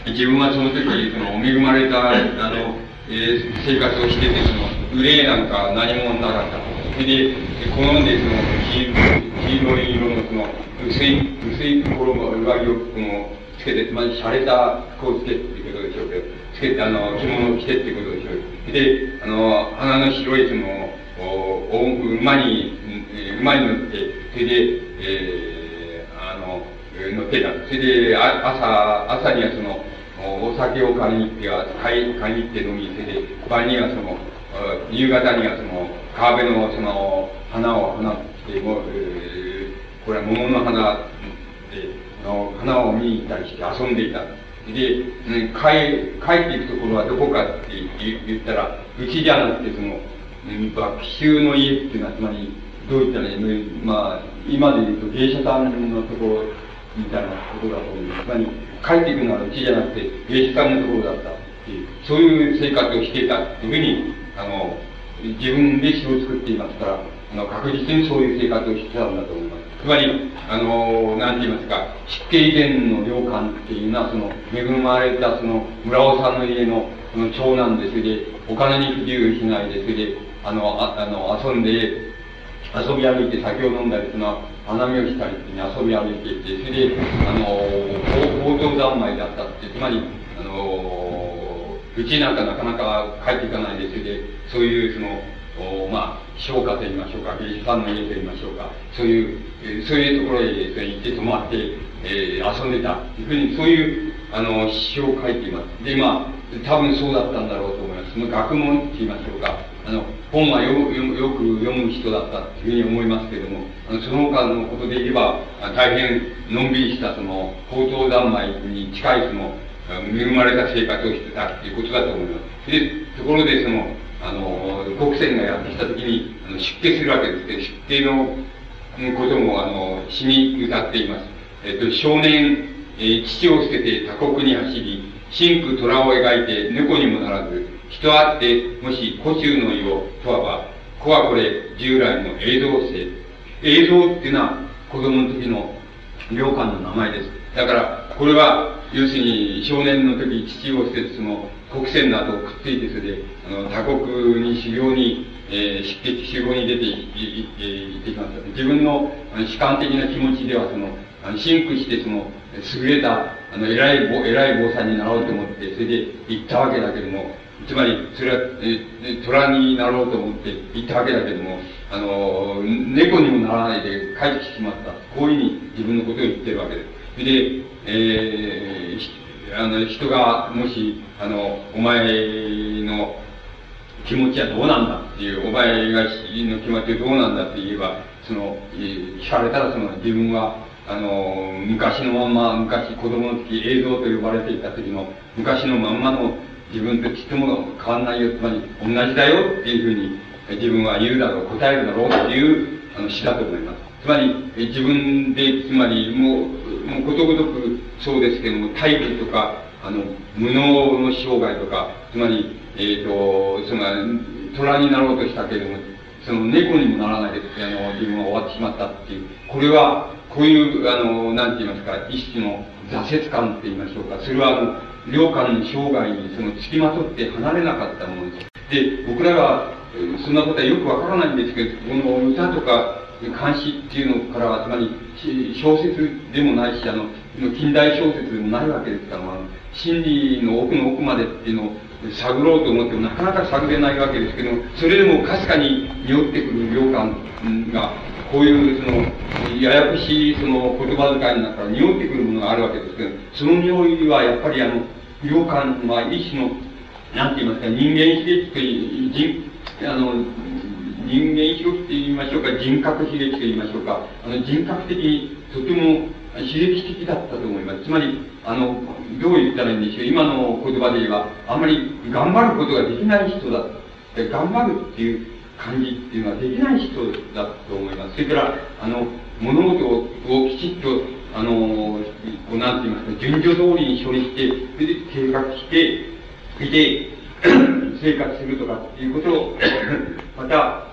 自分はその時、その、恵まれた、あの、えー、生活をしてて、その、憂いなんか何もなかった。それで、好んで、その、黄色い色のその、薄い、薄い衣、上着を、この、つけて、まり、洒落た服をつけってことでしょうけど、つけて、あの、着物を着てってことでしょう。で、あの、鼻の白いその、おお馬に、馬に乗って、それで、えー、あの、乗ってた。それで、あ朝、朝にはその、お酒を買いに行っては、買い、買いに行って飲み、それで、晩にはその、夕方にはその、川辺のその、花を放って、も、えー、これは桃の花で、の花を見に行ったりして遊んでいた。で、ね、帰、帰っていくところはどこかって言ったら、うちじゃなくてその、爆臭の家っていうのは、つまり、どういったらいいまあ、今で言うと芸者さんのところみたいなことだと思います。帰っていくのはうちじゃなくて、芸者さんのところだったっていう、そういう生活をしていたっていうふうに、あの、自分で詩を作っていますから、あの、確実にそういう生活をしてたんだと思います。つまり、あの、なんて言いますか、湿気以前の領館っていうのは、その、恵まれたその、村尾さんの家の、その長男で、それで、お金に不自由しないで、それで、あの、ああの、遊んで、遊び歩いて酒を飲んだり、そのは、花見をしたりって遊び歩いていて、それで、あの、報道三昧だったって、つまり、あの、うちなんかなかなか帰っていかないで、それで、そういうその、おまあ、商家と言いましょうか、芸術さんの家と言いましょうか、そういう、えー、そういうところへ行って泊まって、えー、遊んでた。いうふうに、そういう、あの、詩を書いています。で、まあ、多分そうだったんだろうと思います。その学問って言いましょうか。あの、本はよよよく読む人だったというふうに思いますけれども、あのその他のことで言えば、大変のんびりしたその、高等三昧に近いその、恵まれた生活をしてたっていうことだと思います。で、ところでその、あの、国船がやってきたときに、あの出家するわけですけど、出家のことも、あの、詩に歌っています。えっと、少年、えー、父を捨てて他国に走り、真空虎を描いて猫にもならず、人あって、もし古中のようとはば、子はこれ、従来の映像性。映像っていうのは、子供の時の良寛の名前です。だから、これは、要するに、少年の時、父を捨てて、その、国船などくっついて、それで、あの、他国に修行に、えー、出家、修行に出ていってきました。自分の、あの、主観的な気持ちでは、その、あの、シンクして、その、優れた、あの、偉い、偉い坊さんになろうと思って、それで行ったわけだけども、つまり、それは、え、虎になろうと思って行ったわけだけども、あの、猫にもならないで帰ってきてしまった。こういうふうに自分のことを言ってるわけです。で、えー、あの、人が、もし、あの、お前の気持ちはどうなんだ？っていう、お前がの気持ちはどうなんだって言えば、その、聞かれたらその自分は、あの、昔のまんま、昔子供の時映像と呼ばれていた時の昔のまんまの自分とちっとも変わんないよ、つまり同じだよっていうふうに自分は言うだろう、答えるだろうっていうあの詩だと思います。つまり自分で、つまりもう、もうことごとくそうですけども、大義とか、あの、無能の生涯とか、つまり、えっ、ー、と、その、虎になろうとしたけれども、その猫にもならないで、あの、自分は終わってしまったっていう、これは、こういう、あの、なんて言いますか、一種の挫折感って言いましょうか、それは、あの、良寛の生涯にその付きまとって離れなかったものです。で、僕らがそんなことはよくわからないんですけど、この歌とか監視っていうのからは、つまり小説でもないし、あの、近代小説でもないわけですから、あの真理の奥の奥までっていうのを探ろうと思ってもなかなか探れないわけですけど、それでもかすかに匂ってくる良感が、こういうその、ややこしいその言葉遣いの中から匂ってくるものがあるわけですけど、その匂いはやっぱりあの、良感は一種の、なんて言いますか、人間刺激という、人、あの、人間刺激と言いましょうか、人格刺激と言いましょうか、あの、人格的にとても刺激的だったと思います。つまり、あの、どう言ったらいいんでしょう。今の言葉で言えば、あんまり頑張ることができない人だ。頑張るっていう感じっていうのはできない人だと思います。それから、あの、物事をきちっと、あの、こうなんて言いますか、順序通りに処理して、それで計画して、それで、生活するとかっていうことを、また、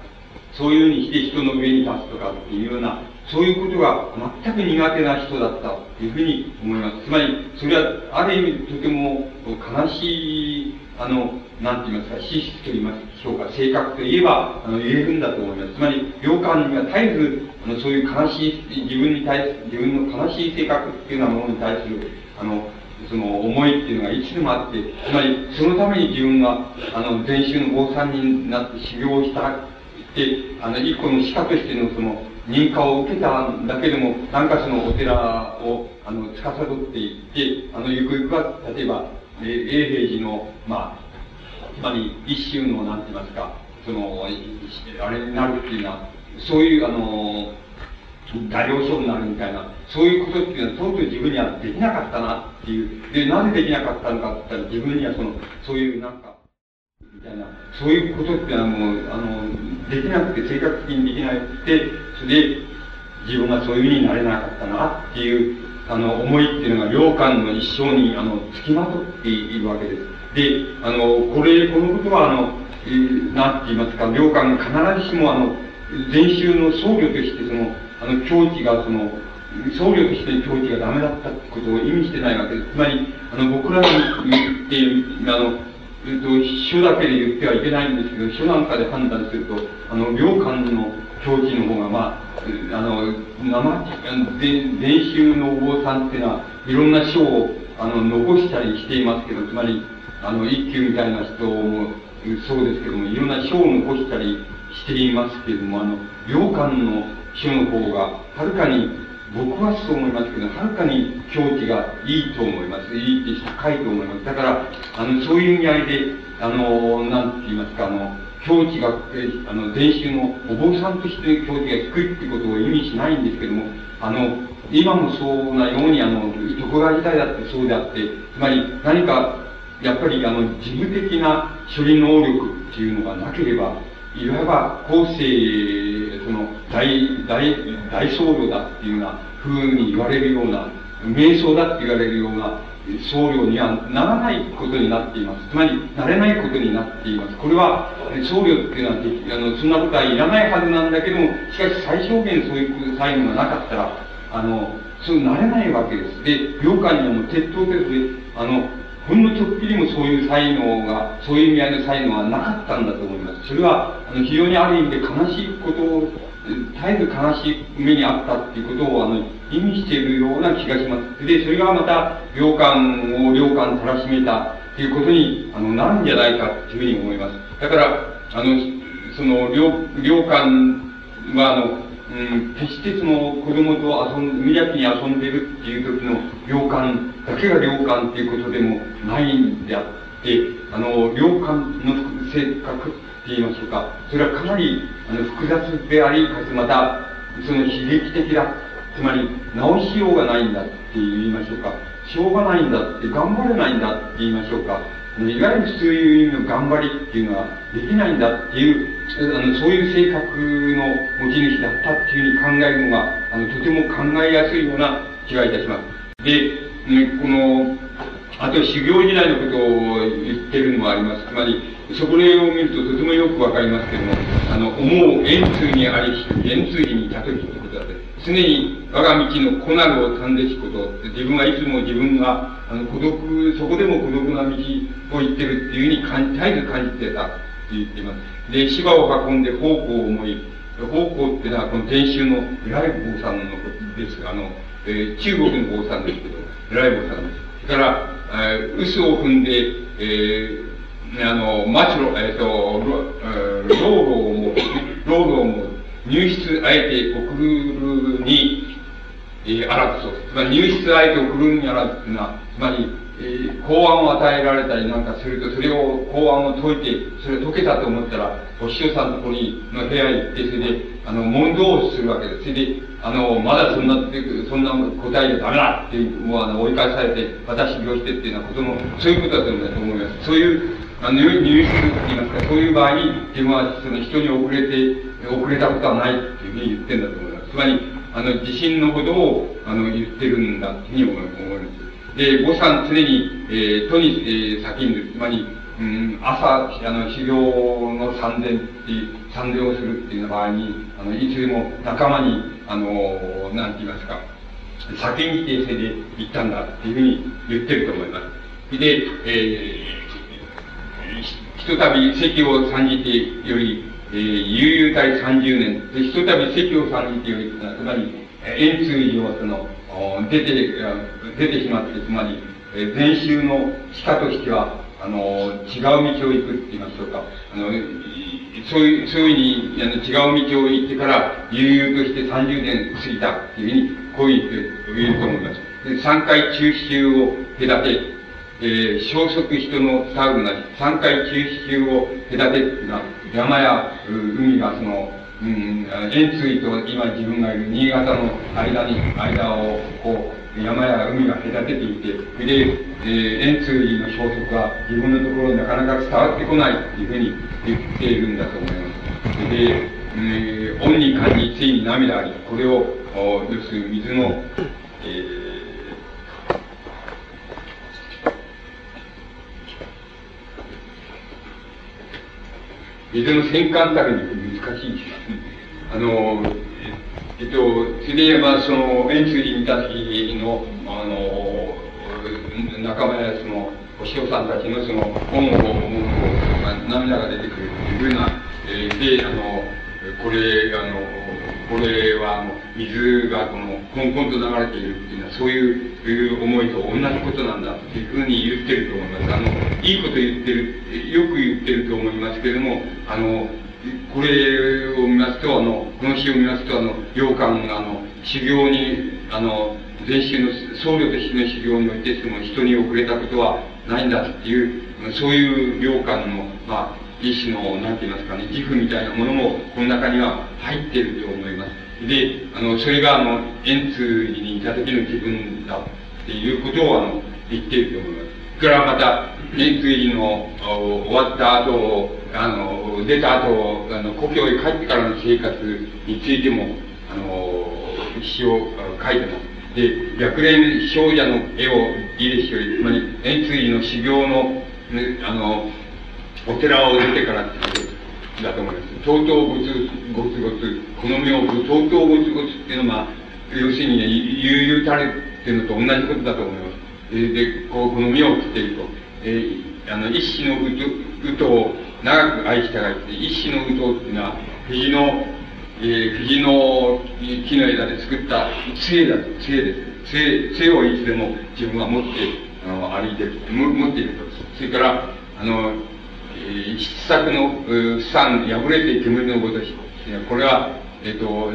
そういうふうにして人の上に立つとかっていうような、そういうことが全く苦手な人だったというふうに思います。つまり、それはある意味とても悲しい、あの、なんて言いますか、資質と言いましょうか、性格といえば、あの、言えるんだと思います。つまり、良寛には絶えず、あの、そういう悲しい、自分に対する、自分の悲しい性格っていうようなものに対する、あの、その思いっていうのがいつでもあって、つまり、そのために自分が、あの、禅宗の坊さんになって修行をしたって、あの、一個の資格としてのその、認可を受けたんだけども、なんかそのお寺を、あの、司っていって、あの、ゆくゆくは、例えば、え永平寺の、まあ、つまり、一宗の、なんて言いますか、その、あれになるっていうのは、そういう、あの、大領将になるみたいな、そういうことっていうのは、とうとう自分にはできなかったなっていう。で、なぜでできなかったのかって言ったら、自分にはその、そういうなんか、みたいな、そういうことっていうのはもう、あの、できなくて、性格的にできなくて、で、自分がそういう意味になれなかったなっていう、あの、思いっていうのが、良寛の一生に、あの、付きまとっているわけです。で、あの、これ、このことは、あの、えー、なんて言いますか、良寛が必ずしも、あの、禅宗の僧侶として、その、あの、境地が、その、僧侶としての境地がダメだったってことを意味してないわけです。つまり、あの、僕らに言って、あの、えっと、書だけで言ってはいけないんですけど、書なんかで判断すると、あの、良寛の境地の方が、まあ、あの、生、伝習のお坊さんっていうのは、いろんな書を、あの、残したりしていますけど、つまり、あの、一休みたいな人も、そうですけども、いろんな書を残したりしていますけれども、あの、良寛の書の方が、はるかに僕はそう思いますけど、はるかに境地がいいと思います。いいって高いと思います。だから、あの、そういう意味合いで、あの、なんて言いますか、あの、境地が、あの、禅宗のお坊さんとして境地が低いってことを意味しないんですけども、あの、今もそうなように、あの、徳川時代だってそうであって、つまり何か、やっぱりあの、事務的な処理能力っていうのがなければ、いわば後世、その、大、大、大僧侶だっていうような風に言われるような、瞑想だって言われるような僧侶にはならないことになっています。つまり、なれないことになっています。これは、僧侶っていうのはあの、そんなことはいらないはずなんだけども、しかし最小限そういう才能がなかったら、あの、そうなれないわけです。で、病館にはもう鉄頭鉄で、あの、ほんのちょっぴりもそういう才能が、そういう意味合いの才能はなかったんだと思います。それは、あの、非常にある意味で悲しいこと、絶えず悲しい目にあったっていうことを、あの、意味しているような気がします。で、それがまた、良感を、良感たらしめたっていうことに、あの、なるんじゃないかっていうふうに思います。だから、あの、その、良、良感は、あの、うん、決してその子供と遊ん、無邪気に遊んでるっていう時の良感だけが良感っていうことでもないんであって、あの、良感の性格っ言いましょうか、それはかなりあの複雑であり、かつまた、その悲劇的だ。つまり、直しようがないんだって言いましょうか、しょうがないんだって、頑張れないんだって言いましょうか、いわゆるそういう意味の頑張りっていうのはできないんだっていう、あのそういう性格の持ち主だったっていうふうに考えるのが、あのとても考えやすいような気がいたします。で、ね、この、あと修行時代のことを言ってるのもあります。つまり、そこら辺を見るととてもよくわかりますけども、あの、思う円通にありし、円通にたときってことだって、常に我が道の子なるを堪でしこと、自分はいつも自分が、あの、孤独、そこでも孤独な道を行ってるっていうふうに感じ、絶えず感じてた。言っています。で、芝を運んで方向を思い、方向ってのはこの天宗の偉い坊さんのことです。あの、えー、中国の坊さんですけど、偉い坊さんです。それから、嘘を踏んで、えー、あの、末路、えっ、ー、と、労働も、労働も入室あえて送るに、えー、あらずそ。つまり入室あえて送るにあらずっていうのは、つまり、えー、公安を与えられたりなんかすると、それを、公安を解いて、それを解けたと思ったら、お師匠さんのところに、の部屋に行って、それで、あの、問答をするわけです。それで、あの、まだそんな、そんな答えじゃダメだって、もうあの、追い返されて、私病してっていうようなことも、そういうことだと思います。そういう、あの、入室と言いますか、そういう場合に、自分はその人に遅れて、遅れたことはないっていうふうに言ってんだと思います。つまり、あの、地震のほどを、あの、言ってるんだっていうふうに思います。で、誤算常に、えー、都に、えー、先に、つまり、うん、朝、あの、修行の参伝っていう、参伝をするっていう場合に、あの、いつでも仲間に、あの、なんて言いますか、先に訂正で行ったんだっていうふうに言ってると思います。で、えー、ひとたび席を参じてより、えー、悠々たり30年、で、ひとたび席を参じてより、つまり、円通寺をその、出て、出てしまって、つまり、え禅宗の地下としては、あの、違う道を行くって言いましょうか。あの、そういう、そういうふうに、あの、違う道を行ってから、悠々として30年過ぎたっていうふうに、こう言って、言えると思います。で、3回中州を隔て、えー、消息人の騒ぐなし、3回中州を隔てっていうのは、山や海がその、うん、円髄と今自分がいる新潟の間に、間をこう、山や海が隔てていて、で、えー、円髄の消息が自分のところになかなか伝わってこないっていうふうに言っているんだと思います。で、えー、恩に感じついに涙あり、これを、お要するに水の、えー水の戦艦たるに難しいですあの、えっと、それでまあその、円通にいた時の、あの、仲間やその、お師匠さんたちのその、本を思うと、まあ、涙が出てくるっていうふうな、えー、で、あの、これ、あの、これは、あの、水がこの、コンコンと流れているっていうのは、そういう思いと同じことなんだっていうふうに言ってると思います。あの、いいこと言ってる、よく言ってると思いますけれども、あの、これを見ますと、あの、この詩を見ますと、あの、洋館が、あの、修行に、あの、禅宗の僧侶としての修行において、その人に遅れたことはないんだっていう、そういう洋館の、まあ、一種の、なんて言いますかね、自負みたいなものも、この中には入っていると思います。で、あの、それが、あの、円通にいた時の自分だっていうことを、あの、言っていると思います。からまた、円通の終わった後、あの、出た後、あの、故郷へ帰ってからの生活についても、あの、詩を書いてます。で、逆連少女の絵をいいですよつまり、円通の修行の、ね、あの、お寺を出てからってことだと思います。とうとうごつごつごつ、この身をとうとうごつごつっていうのは、要するにね、悠々たれっていうのと同じことだと思います。で、こう、この身を食っていると。えー、あの、一種のうと、うとを長く愛したがって、一種のうとっていうのは、藤の、えー、藤の木の枝で作った杖だ、杖です。杖、杖をいつでも自分は持って、あの、歩いてる、持っていると。それから、あの、一作の三破れて煙のごとし、これは、えっ、と、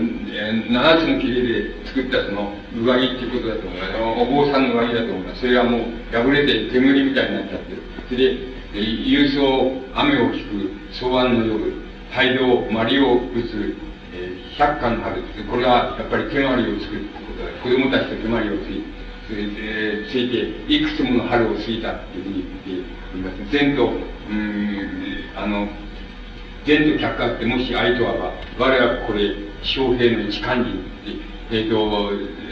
七つの切れで作ったその上着っていうことだと思います。お坊さんの上着だと思います。それはもう破れて煙みたいになっちゃってる。それで、郵送、雨を聞く、草案の夜、大量、マリを打つ、えー、百花の春。これはやっぱり手まりを作るってことだ。子供たちと手まりをついて、それで、ついて、いくつもの春を過ぎたっていうふうに言っています。善と、うん、あの、善と客観ってもし愛とはば、我はこれ、将兵の一肝心って、えっ、ー、と、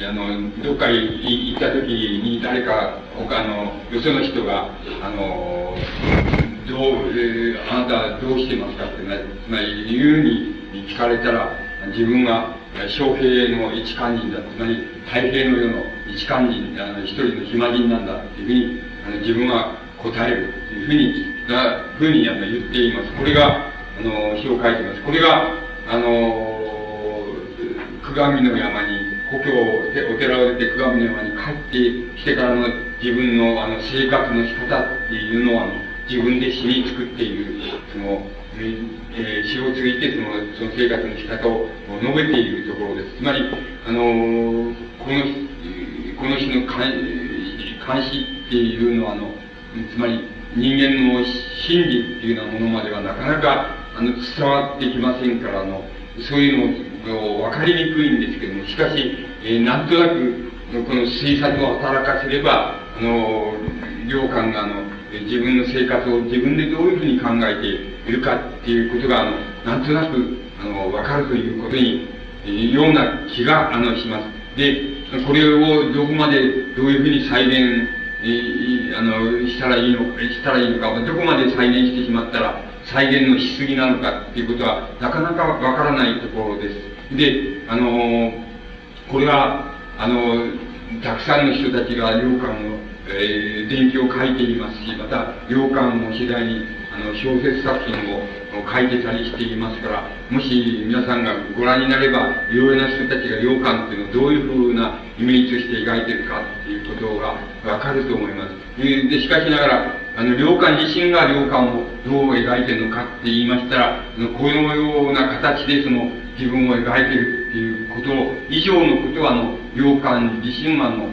あの、どっか行った時に誰か、他の、よその人が、あの、どう、えー、あなたどうしてますかって、つまり、言うに聞かれたら、自分が将兵の一肝心だ、つまり太平の世の一肝心、あの一人の暇人なんだっていうふうに、あの自分は答えるというふうになふうにあの言っています。これが、あの、詩を書いています。これが、あの、久我の山に、故郷お寺を出て久我の山に帰ってきてからの自分のあの生活の仕方っていうのは、自分で詩に作っている、その、えー、詩を継いてその、その生活の仕方を述べているところです。つまり、あのー、この、この詩の監視っていうのは、あの、つまり人間の心理っていうようなものまではなかなか、あの、伝わってきませんから、あの、そういうのを分かりにくいんですけども、しかし、えー、なんとなく、この推察を働かせれば、あの、良寛が、あの、自分の生活を自分でどういうふうに考えているかっていうことが、あの、なんとなく、あの、わかるということに、ような気が、あの、します。で、これをどこまでどういうふうに再現、えあの、したらいいの、したらいいのか、どこまで再現してしまったら、再現のしすぎなのかっていうことは、なかなかわからないところです。で、あの、これは、あの、たくさんの人たちが良寛のえー、伝記を書いていますし、また、洋館も次第に、あの、小説作品を書いてたりしていますから、もし皆さんがご覧になれば、いろいろな人たちが洋館っていうのをどういうふうなイメージとして描いてるかっていうことがわかると思います。で、しかしながら、あの、良館自身が良館をどう描いてるのかって言いましたら、このような形でその自分を描いてるっていうこと以上のことは、あの、良館自身は、あの、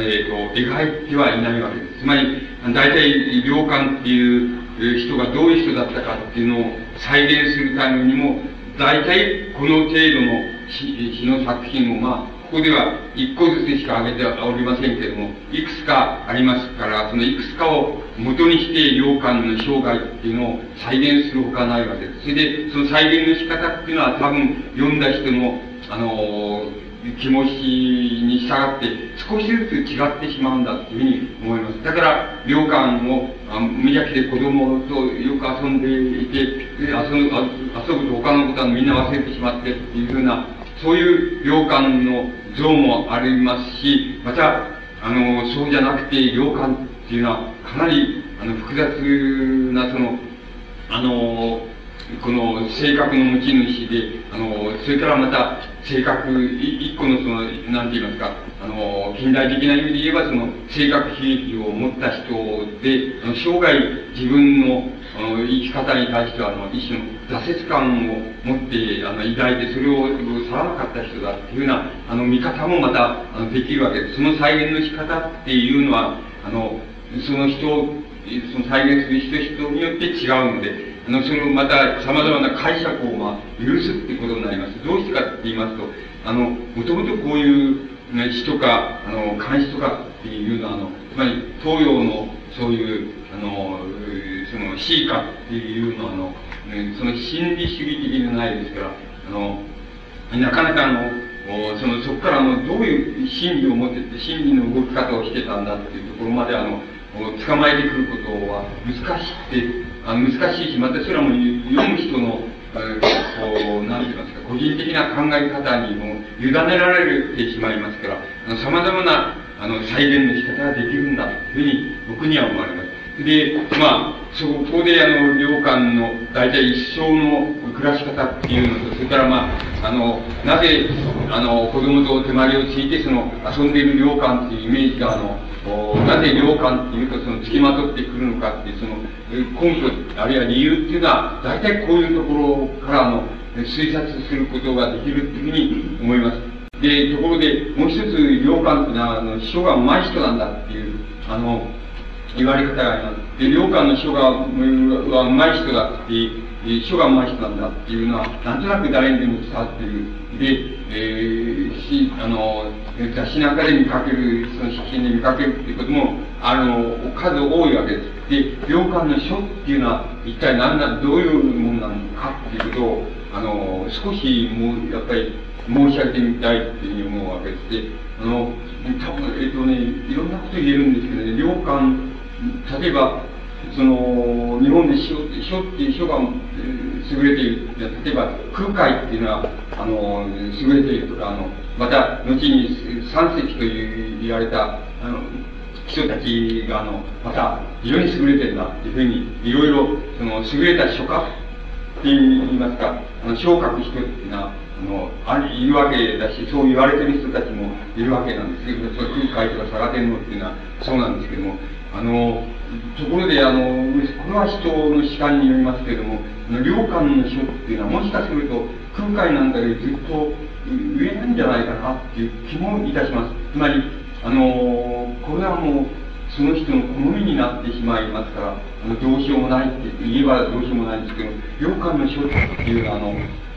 えっ、ー、と、描いてはいないわけです。つまり、大体、良寛っていう人がどういう人だったかっていうのを再現するためにも、大体、この程度の詩の作品を、まあ、ここでは一個ずつしか挙げておりませんけれども、いくつかありますから、そのいくつかを元にして、良寛の生涯っていうのを再現するほかないわけです。それで、その再現の仕方っていうのは多分、読んだ人の、あの気持ちに従って少しずつ違ってしまうんだというふうに思います。だから、良寛を無邪気で子供とよく遊んでいて、遊ぶ遊ぶと他のことはみんな忘れてしまってっていうふうな、そういう良寛の像もありますし、また、あの、そうじゃなくて良寛っていうのはかなりあの複雑なその、あの、この性格の持ち主で、あの、それからまた、性格、一個のその、なんて言いますか、あの、近代的な意味で言えば、その、性格悲劇を持った人で、生涯自分の、あの、生き方に対しては、あの、一種の挫折感を持って、あの、抱いて、それを去らなかった人だっていうような、あの、見方もまた、あの、できるわけです。その再現の仕方っていうのは、あの、その人を、その再現する人人によって違うので、あの、その、また、様々な解釈を、まあ、許すってことになります。どうしてかって言いますと、あの、もともとこういう、ね、詩とか、あの、漢詩とかっていうのは、あの、つまり、東洋の、そういう、あの、その、詩歌っていうのは、あの、ね、その心理主義的じゃないですから、あの、なかなかあの、その、そこからあの、どういう心理を持ってて、心理の動き方をしてたんだっていうところまで、あの、捕まえてくることは難しくて、あ難しいし、またそれはもう読む人の、こう、なんて言いますか、個人的な考え方にも委ねられてしまいますから、あの様々な、あの、再現の仕方ができるんだ、というふうに僕には思われます。で、まあ、そこで、あの、領館の大体一生の暮らし方っていうのと、それからまあ、あの、なぜ、あの、子供と手まりをついて、その、遊んでいる領館っていうイメージが、あの、なぜ領館っていうと、その、付きまとってくるのかっていう、その、根拠、あるいは理由っていうのは、大体こういうところから、あの、推察することができるっていうふうに思います。で、ところで、もう一つ、領館っていうのは、あの、秘書が上手い人なんだっていう、あの、言われ方があります。で、領館の書が、は上手い人だって、書が上手い人なんだっていうのは、なんとなく誰にでも伝わってる。で、えー、し、あの、雑誌なんかで見かける、その写真で見かけるっていうことも、あの、数多いわけです。で、領館の書っていうのは、一体何だ、どういうものなのかっていうことを、あの、少しもう、やっぱり、申し上げてみたいっていうふうに思うわけです。で、あの、多分、えっ、とね、いろんなこと言えるんですけどね、領館例えば、その、日本で書書っていう書が優れている。例えば、空海っていうのは、あの、優れているとか、あの、また、後に三石という言われた、あの、人たちが、あの、また、非常に優れてるんだっていうふうに、いろいろ、その、優れた書家って言いますか、あの、書を書く人っていうのは、あの、あいるわけだし、そう言われてる人たちもいるわけなんですけど、空海とか佐賀天皇っていうのはそうなんですけども、あの、ところで、あの、これは人の主観によりますけれども、良寛の書っていうのは、もしかすると、空海なんかよりずっと上なんじゃないかなっていう気もいたします。つまり、あの、これはもう、その人の好みになってしまいますから、あのどうしようもないって言えばどうしようもないんですけど、良寛の書っていうのは、あの、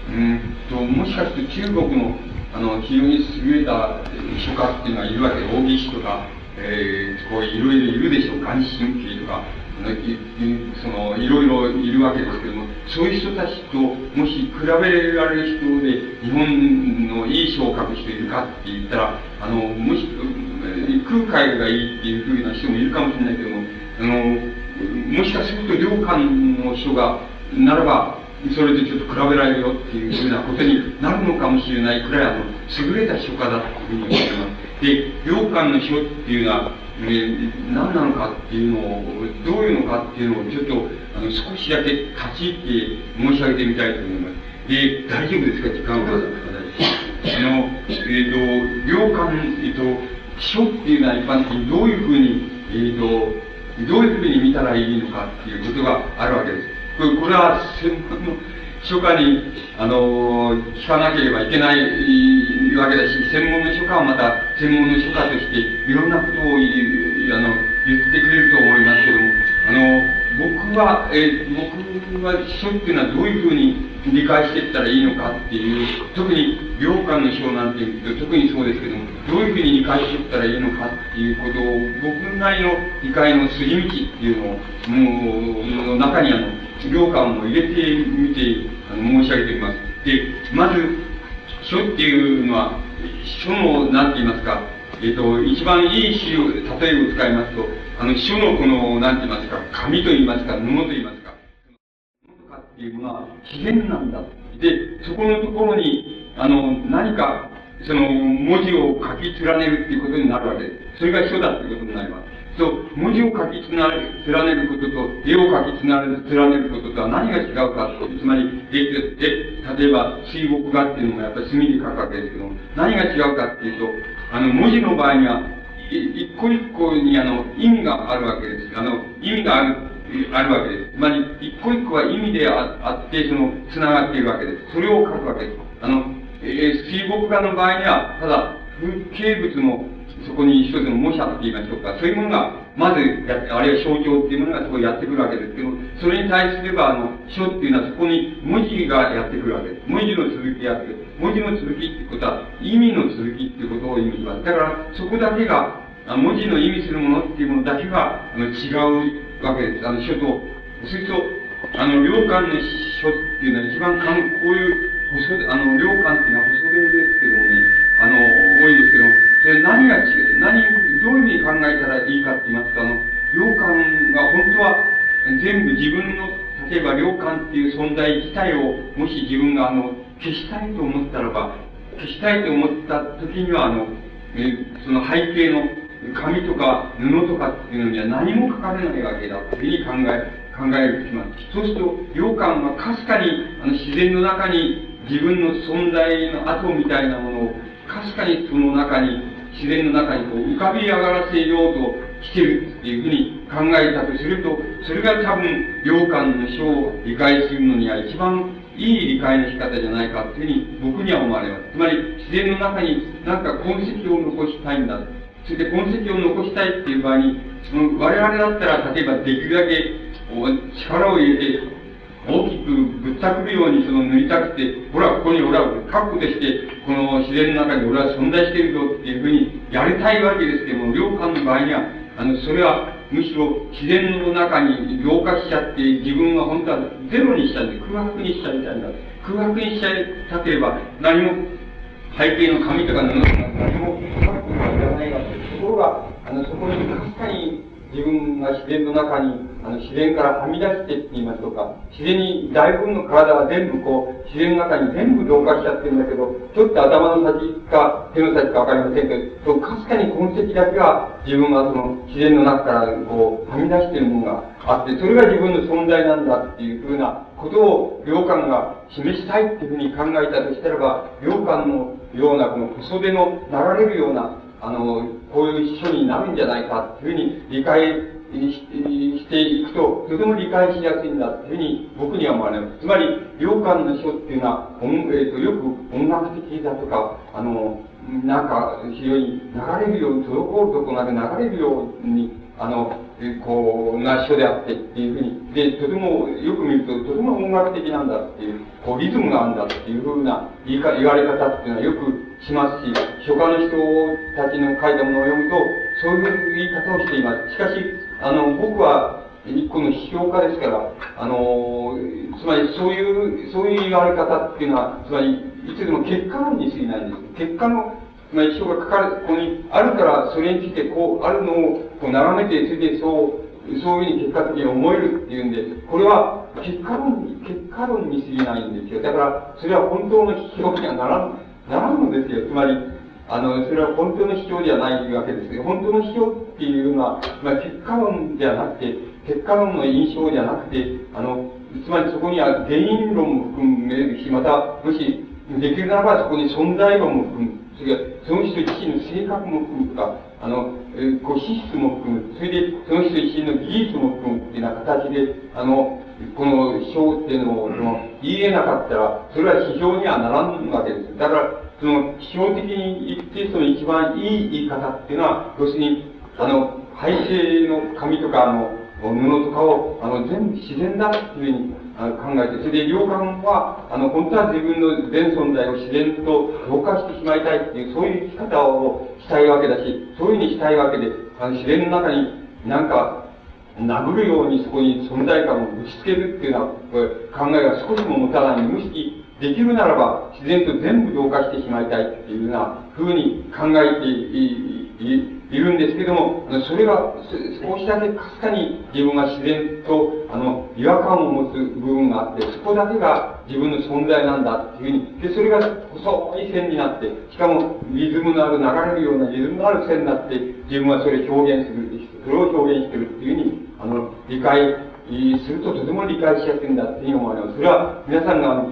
うんと、もしかして中国の、あの、非常に優れた書家っていうのはいるわけで、大岸とか、えー、こういろいろいるでしょう。眼神経とか、その、いろいろいるわけですけども、そういう人たちと、もし比べられる人で、日本のいい書を書く人いるかって言ったら、あの、もし、空海がいいっていうふうな人もいるかもしれないけども、あの、もしかすると良寛の人が、ならば、それでちょっと比べられるよっていうふうなことになるのかもしれないくらい、あの、優れた書家だというふうに思ってます。で、良寛の書っていうのは、えー、何なのかっていうのを、どういうのかっていうのをちょっと、あの、少しだけ立ち入って申し上げてみたいと思います。で、大丈夫ですか？時間は。あの、えっ、ー、と、良寛、えっ、ー、と、書っていうのは一般的にどういうふうに、えっ、と、どういうふうに見たらいいのかっていうことがあるわけです。これは専門の書家に、あの、聞かなければいけないわけだし、専門の書家はまた専門の書家としていろんなことをあの言ってくれると思いますけども、あの、僕は、え僕は書っていうのはどういうふうに理解していったらいいのかっていう、特に良寛の書なんていうと特にそうですけども、どういうふうに理解していったらいいのかっていうことを、僕なりの理解の筋道っていうのを、もう、の中にあの、行間を入れてみて、あの、申し上げております。で、まず、書っていうのは、書の、なんて言いますか、えっ、ー、と、一番いい資料で、例えを使いますと、あの、書のこの、なんて言いますか、紙と言いますか、布と言いますか、布とかっていうものは自然なんだ。で、そこのところに、あの、何か、その、文字を書き連ねるっていうことになるわけです。それが書だっていうことになります。と、文字を書き連ねることと、絵を書き連ねることとは何が違うかと。つまり、絵、絵、例えば水墨画っていうのもやっぱり墨で書くわけですけども、何が違うかっていうと、あの、文字の場合には、一個一個にあの、意味があるわけです。あの、意味がある、あるわけです。つまり、一個一個は意味であって、その、繋がっているわけです。それを書くわけです。あの、えー、水墨画の場合には、ただ、風景物のそこに一つの模写って言いましょうか、そういうものが、まずや、あるいは象徴っていうものがそこにやってくるわけですけど、それに対すれば、あの、書っていうのはそこに文字がやってくるわけです。文字の続きやってくる。文字の続きってことは、意味の続きっていうことを意味します。だから、そこだけが、文字の意味するものっていうものだけが、あの、違うわけです。あの、書と、すると、あの、良寛の書っていうのは一番かん、こういう、細、あの、良寛っていうのは細弁ですけどもね、あの、多いんですけども、それ何が違う、何、どういうふうに考えたらいいかって言いますと、あの、良寛が本当は全部自分の、例えば良寛っていう存在自体を、もし自分があの、消したいと思ったらば、消したいと思った時には、あの、えその背景の紙とか布とかっていうのには何も書かれないわけだというふうに考え、考えるきます。そうすると、良寛はかすかにあの自然の中に自分の存在の跡みたいなものをかすかにその中に自然の中にこう浮かび上がらせようとしてるっていうふうに考えたとすると、それが多分、良寛の書を理解するのには一番いい理解の仕方じゃないかっていうふうに僕には思われます。つまり、自然の中になんか痕跡を残したいんだ。それで痕跡を残したいっていう場合に、その我々だったら、例えばできるだけ力を入れて、大きくぶったくるようにその塗りたくて、ほら、ここに俺は確保でして、この自然の中に俺は存在しているぞっていうふうにやりたいわけですけども、良寛の場合には、あの、それはむしろ自然の中に浄化しちゃって、自分は本当はゼロにしちゃうんで、空白にしちゃいたいんだ。空白にしちゃいたければ、何も背景の紙とか布とか何も確保がいらないわけです。ところが、あの、そこにかすかに自分が自然の中に、あの、自然からはみ出してって言いますとか、自然に大部分の体は全部こう、自然の中に全部同化しちゃってるんだけど、ちょっと頭の先か手の先かわかりませんけど、かすかに痕跡だけは自分はその自然の中からこう、はみ出してるものがあって、それが自分の存在なんだっていうふうなことを、良感が示したいっていうふうに考えたとしたらば、良感のようなこの小袖の流れるようなあの、こういう書になるんじゃないかっていうふうに理解していくと、とても理解しやすいんだっていうふうに僕には思われます。つまり、良感の書っていうのは、えーと、よく音楽的だとか、あの、なんか非常に流れるように、滞るとこなく流れるように、あの、こう、な書であってっていうふうに、で、とても、よく見ると、とても音楽的なんだっていう、こう、リズムがあるんだっていうふうな言い言われ方っていうのはよくしますし、書家の人たちの書いたものを読むと、そういう言い方をしています。しかし、あの、僕は、一個の批評家ですから、あの、つまりそういう、そういう言われ方っていうのは、つまり、いつでも結果論に過ぎないんです。結果のつまあ、一生が書かれ、ここにあるから、それについてこう、あるのをこう眺めて、それでそう、そういうふうに結果的に思えるっていうんで、これは結果論に、結果論に過ぎないんですよ。だから、それは本当の批評にはならん、ならんですよ。つまり、あの、それは本当の批評ではないわけですよ。本当の批評っていうのは、まあ、結果論ではなくて、結果論の印象じゃなくて、あの、つまりそこには原因論も含めるし、また、もし、できるならばそこに存在論も含む。それからその人自身の性格も含むとか、あの、えー、こう資質も含む。それで、その人自身の技術も含むっていうような形で、あの、この表っていうのを、その、言えなかったら、それは批評にはならん。わけです。だから、その、批評的に言って、その一番いい言い方っていうのは、要するに、あの、背景の紙とか、あの、布とかを、あの、全部自然だっていうふうに考えて、それで良感は、あの、本当は自分の全存在を自然と同化してしまいたいっていう、そういう生き方をしたいわけだし、そういうふうにしたいわけで、あの自然の中になん。か、殴るようにそこに存在感を打ち付けるっていうような考えが少しも持たない無意識できるならば、自然と全部同化してしまいたいっていうような風に考えているんですけども、それが少しだけかすかに自分が自然と、あの、違和感を持つ部分があって、そこだけが自分の存在なんだっていうふうに、で、それが細い線になって、しかもリズムのある流れるようなリズムのある線になって、自分はそれを表現する、それを表現してるっていうふうに、あの、理解するととても理解しやすいんだっていうふうに思われます。それは皆さんが、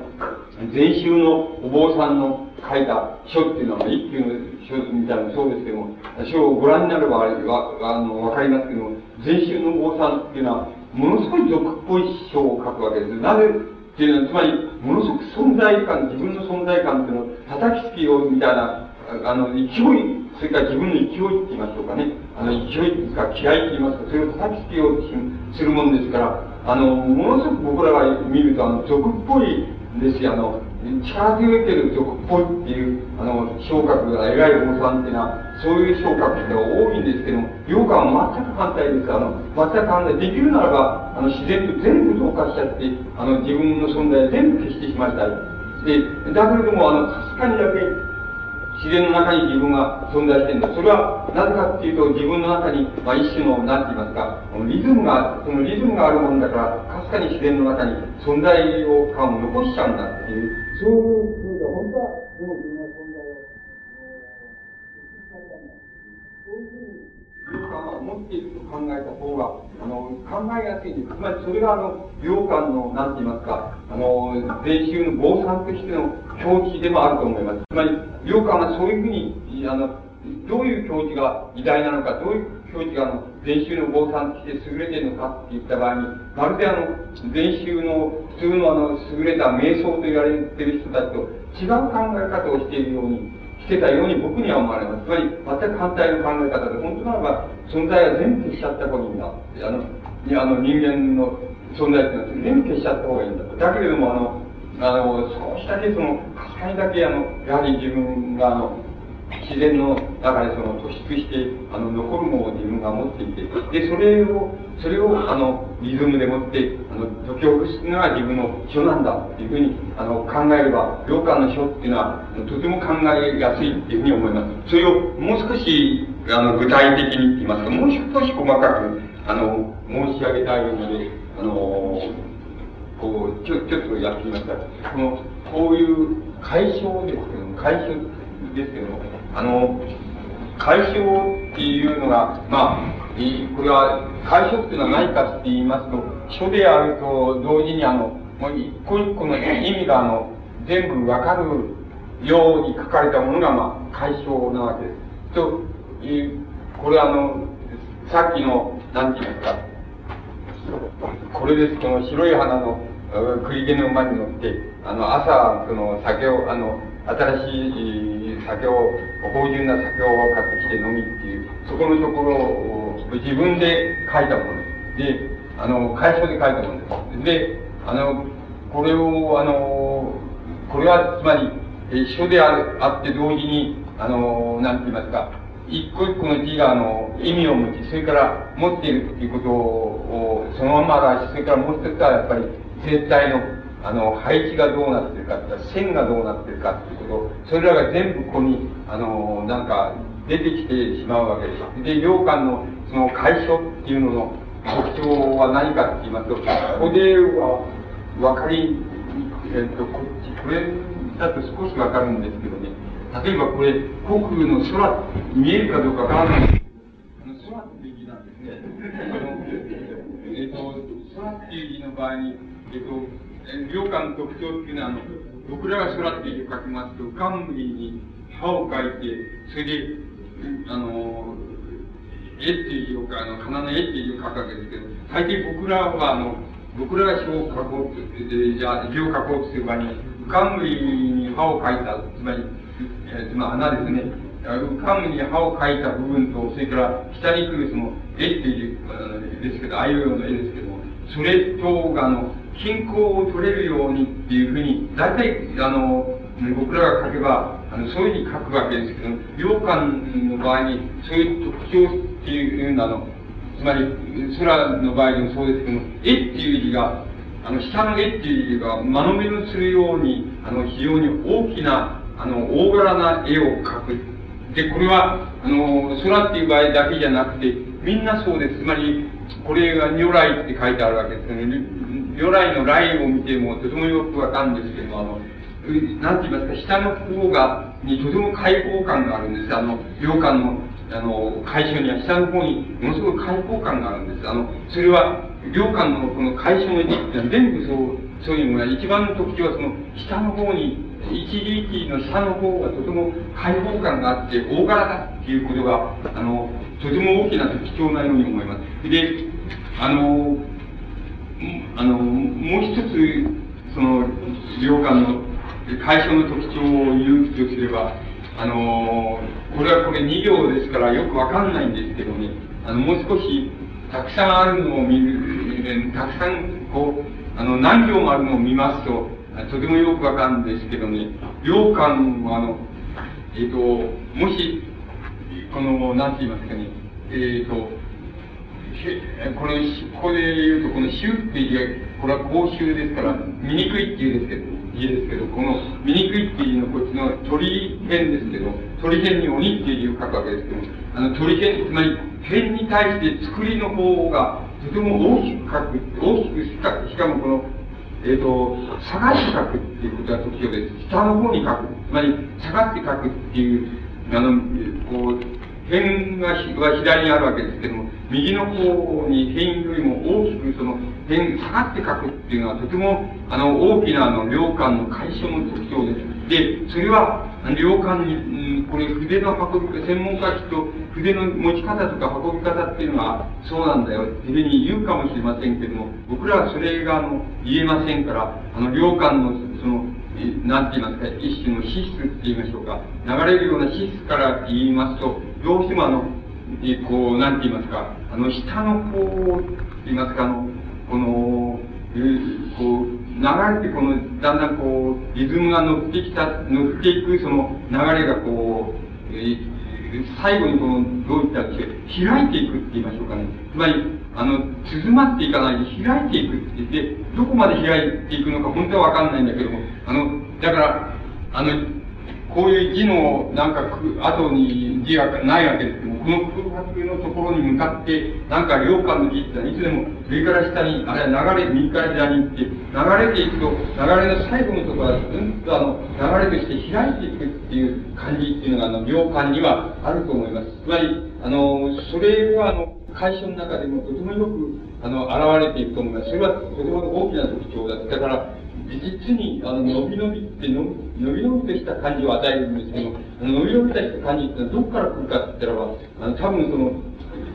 禅宗のお坊さんの書いた書っていうのは、一級の書みたいなそうですけども、書をご覧になればわあのわかりますけども、禅宗のお坊さんっていうのは、ものすごい俗っぽい書を書くわけです。なぜっていうのは、つまり、ものすごく存在感、自分の存在感っていうのを叩きつけようみたいな、あの、勢い、それから自分の勢いって言いましょうかね。あの、勢いか嫌いって言いますか、それを叩きつけようとするもんですから、あの、ものすごく僕らが見ると、あの、俗っぽいですよ、あの、力強いけど俗っぽいっていう、あの、昇格が偉いお坊さんっていうのは、そういう昇格って多いんですけども、洋館は全く反対です。あの、全く反対。できるならば、あの、自然と全部同化しちゃって、あの、自分の存在全部消してしまいたい。で、だけれども、あの、かすかにだけ、自然の中に自分が存在してるんだ。それは、なぜかっていうと、自分の中に、まあ、一種の、なんて言いますか、リズムが、そのリズムがあるもんだから、かすかに自然の中に存在を、感を残しちゃうんだっていう、そういうふうで、本当は、でも自分の存在を、そういうふうに、良感を持っていると考えた方が、あの、考えやすいです。つまり、それが、あの、良感の、なんて言いますか、あの、禅宗の坊さんとしての境地でもあると思います。つまり、良感がそういうふうに、あの、どういう境地が偉大なのか、どういう境地が、あの、禅宗の坊さんとして優れているのかって言った場合に、まるであの、禅宗の普通のあの、優れた瞑想と言われている人たちと違う考え方をしているように、てたように僕には思われます。つまり、全く反対の考え方で、本当ならば、存在は全部消しちゃった方がいいんだ。あの、いやあの人間の存在っていうのは全部消しちゃった方がいいんだ。だけれども、あの、あの、少しだけその、かすかにだけあの、やはり自分があの、自然の中でその突出して、あの、残るものを自分が持っていて、で、それを、それを、あの、リズムでもって、あの、解き起こすのが自分の書なんだっていうふうに、あの、考えれば、良寛の書っていうのは、とても考えやすいっていうふうに思います。それをもう少し、あの、具体的に言いますか、もう少し細かくあの、申し上げたいので、あの、こう、ちょ、ちょっとやってみました。この、こういう解消ですけども、解消ですけども、あの、解消っていうのが、まあ、これは、解消っていうのは何かって言いますと、書であると同時にあの、もう一個一個の意味があの、全部わかるように書かれたものが、まあ、解消なわけです。という、これはあの、さっきの、なんて言いますか、これです、この白い花の栗毛の馬に乗って、あの、朝、その、酒を、あの、新しい酒を、芳醇な酒を買ってきて飲みっていう、そこのところを自分で書いたものです。で、あの、会社で書いたものです。で、あの、これを、あの、これはつまり、一緒でああって同時に、あの、なんて言いますか、一個一個の字が、あの、意味を持ち、それから持っているっていうことを、そのままだし、それからもう一つはやっぱり、全体の、あの、配置がどうなってるか線がどうなってるかっていうこと、それらが全部ここに、あの、なんか、出てきてしまうわけです。で、洋館の、その解消っていうのの特徴は何かって言いますと、ここでは、わかり、えっと、こっち、これだと少しわかるんですけどね、例えばこれ、航空の空、見えるかどうかわからないんですけど、空っていう字なんですね。あの、えっと、空っていう字の場合に、えっと、両館の特徴っていうのは、あの、僕らが空っていう字を書きますと、冠に歯を書いて、それで、あの、絵っていう字を、あの、花の絵っていう書くわけですけど、大抵僕らは、あの、僕らが書を書こうと、で、じゃあ、字を書こうとする場合に、冠に歯を書いた、つまり、えー、つまり穴ですね。冠に歯を書いた部分と、それから下に来るその絵っていう、ですけど、ああいうような絵ですけども、それと、あの、均衡を取れるようにっていうふうに、大体、あの、僕らが書けば、あの、そういうふうに書くわけですけど、羊羹の場合に、そういう特徴っていうのは、あの、つまり、空の場合でもそうですけど、絵っていう字が、あの、下の絵っていう字が、間延びのするように、あの、非常に大きな、あの、大柄な絵を描く。で、これは、あの、空っていう場合だけじゃなくて、みんなそうです。つまり、これが如来って書いてあるわけですよね。如来の来を見てもとてもよくわかるんですけど、あの、なんて言いますか、下の方が、にとても開放感があるんです。あの、洋館の、あの、会所には下の方にものすごく開放感があるんです。あの、それは、洋館のこの会所の全部そう、そういうのが、一番の特徴はその、下の方に、一時一時の下の方がとても開放感があって、大柄だっていうことが、あの、とても大きな特徴なように思います。で、あの、あの、もう一つ、その、領館の会社の特徴を言うとすれば、あの、これはこれ2行ですからよくわかんないんですけどね、あの、もう少したくさんあるのを見る、たくさん、こう、あの、何行もあるのを見ますと、とてもよくわかるんですけどね、領館はあの、えっ、ー、と、もし、この、なんて言いますかね、えっ、ー、と、これ、ここで言うと、この臭っていうこれは公衆ですから、見にくいっていうんですけど、家ですけど、この見にくいっていうのこっちの鳥編ですけど、鳥編に鬼っていう字を書くわけですけど、あの鳥編、つまり編に対して作りの方がとても大きく書く、大きくしか、しかもこの、えっ、ー、と、下がって書くっていうことが特徴です。下の方に書く。つまり、下がって書くっていう、あの、こう、辺がは左にあるわけですけども、右の方に辺よりも大きくその辺、下がって書くっていうのはとても、あの、大きなあの、領間の解消の特徴です。で、それは、領間に、うん、これ筆の運び、専門家きっと筆の持ち方とか運び方っていうのは、そうなんだよ。筆に言うかもしれませんけども、僕らはそれが、あの、言えませんから、あの、領間の、その、なんて言いますか、一種の資質って言いましょうか。流れるような資質から言いますと、どうしてもあの、こう、なんて言いますか、あの、下の方、言いますか、あの、この、えー、こう、流れてこの、だんだんこう、リズムが乗ってきた、乗っていくその流れがこう、えー、最後にこの、どういったって、開いていくって言いましょうかね。つまり、あの、鈴まっていかないで開いていくって言って、どこまで開いていくのか本当はわかんないんだけども、あの、だから、あの、こういう字の、なんか、後に字がないわけですけども、この空白のところに向かって、なんか量感の実はいつでも上から下に、あるいは流れ、右から左に行って、流れていくと、流れの最後のところは、うんとあの、流れとして開いていくっていう感じっていうのが、あの、量感にはあると思います。つまり、あの、それは、あの、会社の中でもとてもよく、あの、現れていると思います。それはとても大きな特徴だ。だから、実に、あの、伸び伸びっての、伸び伸びとした感じを与えるんですけど、伸び伸びとした感じってどこから来るかって言ったらば、あの、多分その、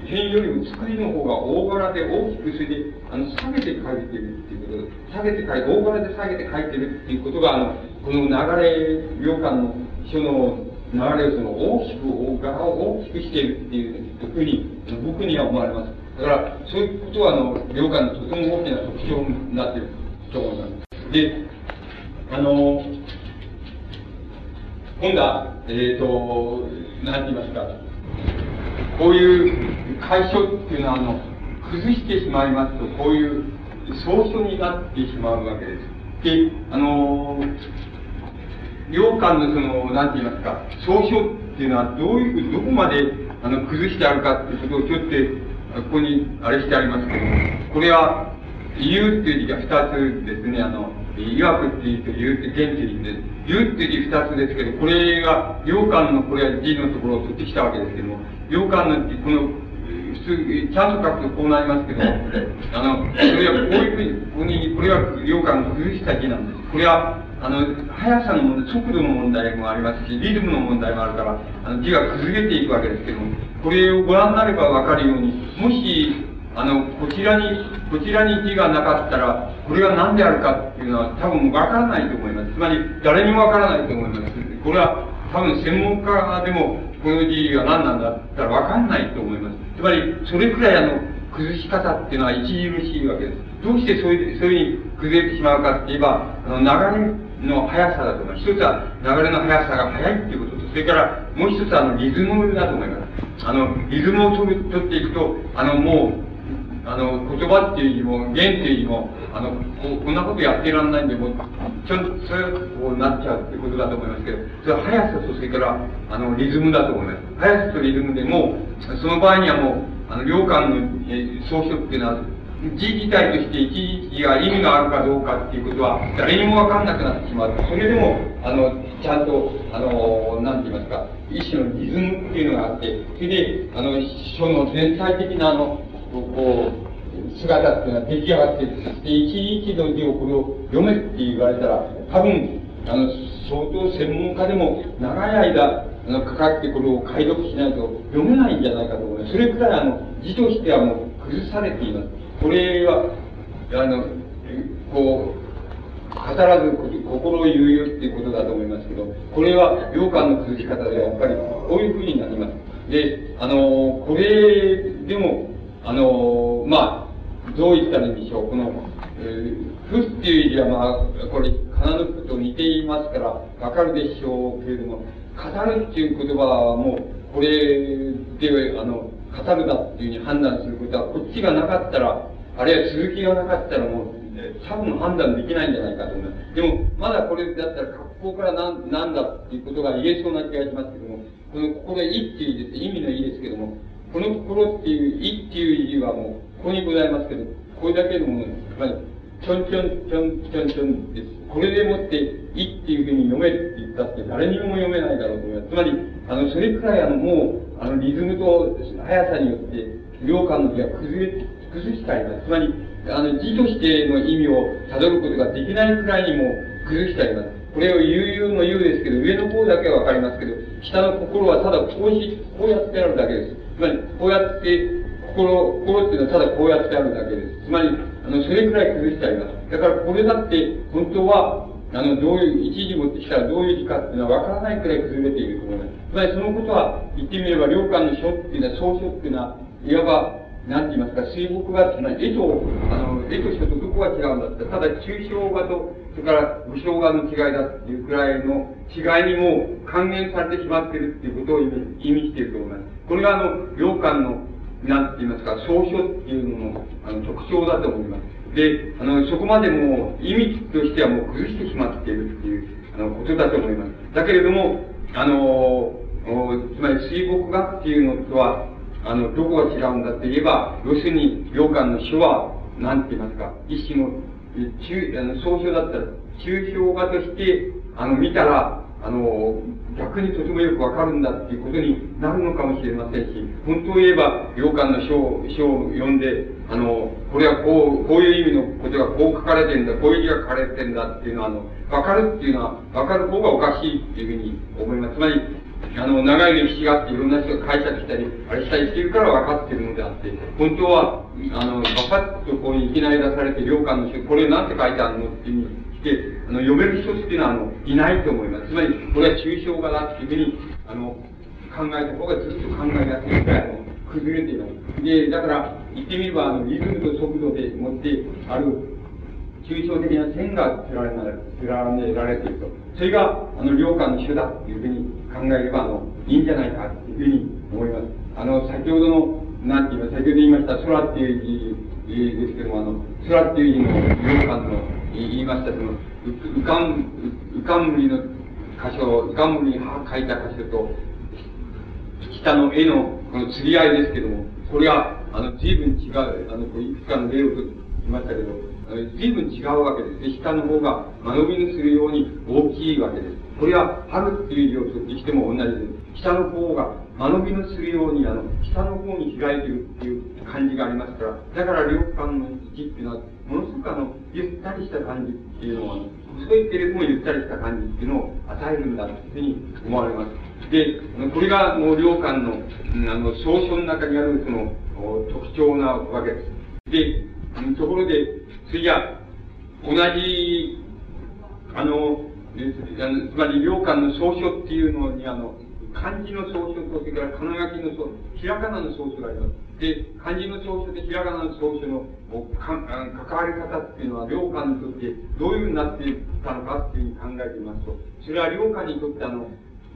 辺よりも作りの方が大柄で大きく、それで、あの、下げて書いてるっていうこと、下げて書いて、大柄で下げて書いてるっていうことが、あの、この流れ、良感の書の流れをその大きく、大柄を大きくしているっていうふうに、僕には思われます。だから、そういうことは、あの、良感のとても大きな特徴になっていると思います。で、あの、今度は、えっ、ー、と、なんて言いますか、こういう解消っていうのは、あの、崩してしまいますと、こういう草書になってしまうわけです。で、あの、洋館のその、なんて言いますか、草書っていうのはどういう、どこまで、あの、崩してあるかっていうことをちょっと、ここに、あれしてありますけども、これは、理由っていう字が二つですね、あの、いわくっていうと、理由って現地で、理由っていう字二つですけど、これが、洋館の、これは字のところを取ってきたわけですけども、洋館のこの、普通、ちゃんと書くとこうなりますけども、あの、これはこういうふうに、ここに、これは洋館の崩した字なんです。これは、あの、速さの問題、速度の問題もありますし、リズムの問題もあるから、あの字が崩れていくわけですけども、これをご覧になればわかるように、もし、あの、こちらに、こちらに字がなかったら、これが何であるかっていうのは多分わからないと思います。つまり、誰にもわからないと思います。これは多分専門家でも、この字が何なんだったらわかんないと思います。つまり、それくらいあの、崩し方っていうのは著しいわけです。どうしてそういう、そういうふうに崩れてしまうかって言えば、あの、流れの速さだと思います。一つは流れの速さが速いっていうことと、それからもう一つはあの、リズムだと思います。あの、リズムを取る、取っていくと、あの、もう、あの、言葉っていうよりも、言っていうよりも、あの、ここんなことやってらんないんで、もう、ちょっと、そうなっちゃうってことだと思いますけど、それは速さと、それから、あの、リズムだと思います。速さとリズムでも、その場合にはもう、あの、良感の、え、装飾っていうのは、字自体として一時が意味があるかどうかっていうことは、誰にもわかんなくなってしまう。それでも、あの、ちゃんと、あの、なんて言いますか、一種のリズムっていうのがあって、それで、あの、書の全体的な、あの、こう、姿っていうのは出来上がって、で、一日の字をこれを読めって言われたら、多分、あの、相当専門家でも長い間、あの、かかってこれを解読しないと読めないんじゃないかと思います。それくらいあの、字としてはもう崩されています。これは、あの、こう、語らず心を言うよっていうことだと思いますけど、これは羊羹の崩し方ではやっぱりこういうふうになります。で、あの、これでも、あの、まあ、どう言ったらいいんでしょう。この、えー、ふっていう字はまあ、これ、かなぬくと似ていますから、わかるでしょうけれども、語るっていう言葉はもう、これで、あの、語るだっていうふうに判断することは、こっちがなかったら、あるいは続きがなかったらもう、多分判断できないんじゃないかと思います。でも、まだこれだったら、格好からなんなんだっていうことが言えそうな気がしますけども、この、ここでいっていう。意味のいいですけども、この心っていう、いっていう字はもう、ここにございますけど、これだけのもの、つまり、ちょんちょんちょんちょんちょんです。これでもって、いっていうふうに読めって言ったって誰にも読めないだろうと思います。つまり、あの、それくらいあの、もう、あの、リズムと速さによって、良感の字が崩れ、崩してあります。つまり、あの、字としての意味を辿ることができないくらいにも崩してあります。これを悠々の言うですけど、上の方だけはわかりますけど、下の心はただこうし、こうやってあるだけです。つまり、こうやって、心、心っていうのはただこうやってあるだけです。つまり、あの、それくらい崩してあります。だからこれだって、本当は、あの、どういう、一時持ってきたらどういう字かっていうのは分からないくらい崩れていると思います。つまりそのことは、言ってみれば、良寛の書っていうのは、総書っていうのは、いわば、なんて言いますか、水墨画っていうのは、絵と、あの、絵と書とどこが違うんだって、ただ抽象画と、それから武将画の違いだっていうくらいの違いにも還元されてしまってるっていうことを意味意味していると思います。これがあの、洋館の、なんて言いますか、総書っていうのの、あの、特徴だと思います。で、あの、そこまでもう意味としてはもう崩してしまっているっていう、あの、ことだと思います。だけれども、あの、つまり水墨画っていうのとは、あの、どこが違うんだって言えば、要するに、洋館の書は、なんて言いますか、一種の、中、あの、総称だったら、抽象画として、あの、見たら、あの、逆にとてもよくわかるんだっていうことになるのかもしれませんし、本当を言えば、洋館の書書を読んで、あの、これはこう、こういう意味のことがこう書かれてんだ、こういう字が書かれてんだっていうのは、あの、わかるっていうのは、わかる方がおかしいっていうふうに思います。つまり、あの、長い歴史があっていろんな人が解釈したり、あれしたりしてるから分かってるのであって、本当は、あの、バパッとこういきなり出されて、良館の書、これなんて書いてあるのっていうふうにして、あの、読める人っていうのは、あの、いないと思います。つまり、これは抽象画だっていうふうに、あの、考えた方がずっと考えやすいぐらい、あの、崩れていない。で、だから、言ってみれば、あの、リズムと速度でもってある、抽象的な線が連ねられていると。それが、あの、良寛の種だっていうふうに考えれば、あの、いいんじゃないかっていうふうに思います。あの、先ほどの、なんて言います先ほど言いました、空っていう字ですけども、あの、空っていう字の良寛の言いました、その、うかん、うかんむりの箇所、うかんむりに書いた箇所と、下の絵のこの釣り合いですけども、これは、あの、随分違う、あの、いくつかの例を言いましたけど、随分違うわけです。で、下の方が間延びのするように大きいわけです。これは、春っていう字を取ってきても同じです。下の方が間延びのするように、あの、下の方に開いてるっていう感じがありますから、だから両間の字っていうのは、ものすごくあの、ゆったりした感じっていうのは、細いけれどもゆったりした感じっていうのを与えるんだというふうに思われます。で、これがもう両間の、あの、総書の中にあるその、特徴なわけです。で、ところで、次じゃ、同じ、あの、つまり、両館の総書っていうのに、あの、漢字の総書と、それから金書きの総、ひらがなの総書があります。で、漢字の総書とひらがなの総書のか関わり方っていうのは、両館にとってどういうふうになっていったのかっていうふうに考えてみますと、それは両館にとってあの、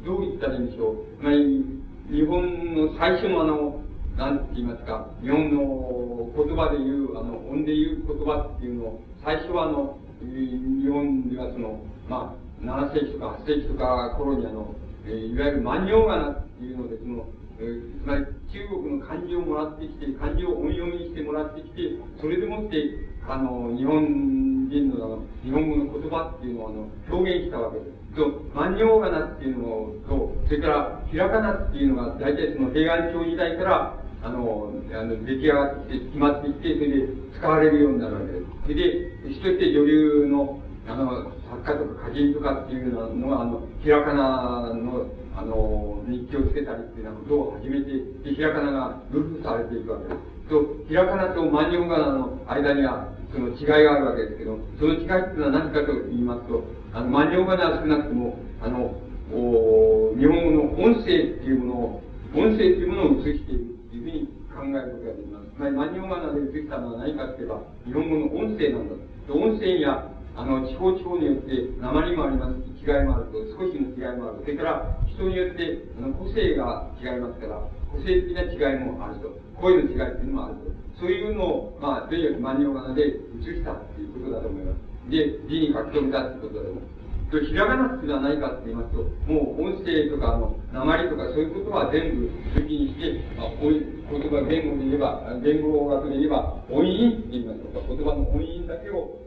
どう言ったらいいんでしょう。まり、日本の最初のあの、なんて言いますか、日本の言葉で言う、あの、音で言う言葉っていうのを、最初はあの、日本ではその、まあ、7世紀とか8世紀とか頃にあの、え、いわゆる万葉仮名っていうので、その、つまり中国の漢字をもらってきて、漢字を音読みにしてもらってきて、それでもって、あの、日本人のあの、日本語の言葉っていうのをあの、表現したわけです。と、万葉仮名っていうのと、それから、ひらがなっていうのが、大体その平安朝時代から、あの、あの、出来上がってきて、決まってきて、それで使われるようになるわけです。それで、そして女流の、あの、作家とか歌人とかっていうのは、あの、ひらかなの、あの、日記をつけたりっていうようなことを始めて、で、ひらかながルフされていくわけです。と、ひらかなと万葉仮名の間には、その違いがあるわけですけど、その違いっていうのは何かと言いますと、あの、万葉仮名は少なくとも、あの、お日本語の音声っていうものを、音声っていうものを映している。いうふうに考えることができます。つまり、万葉仮名で出てきたのは何かといえば、日本語の音声なんだと。音声や、あの、地方地方によって、鉛もあります。違いもあると、少しの違いもある。それから、人によって、あの、個性が違いますから、個性的な違いもあると。声の違いっていうのもあると。そういうのを、まあ、とにかく万葉仮名で移したっていうことだと思います。で、字に書き留めたってことだと思います。と、ひらがなっていうのは何かって言いますと、もう音声とか、あの、鉛とかそういうことは全部抜きにして、まあ、言葉、言語で言えば、言語学で言えば、音韻って言いますとか、言葉の音韻だけを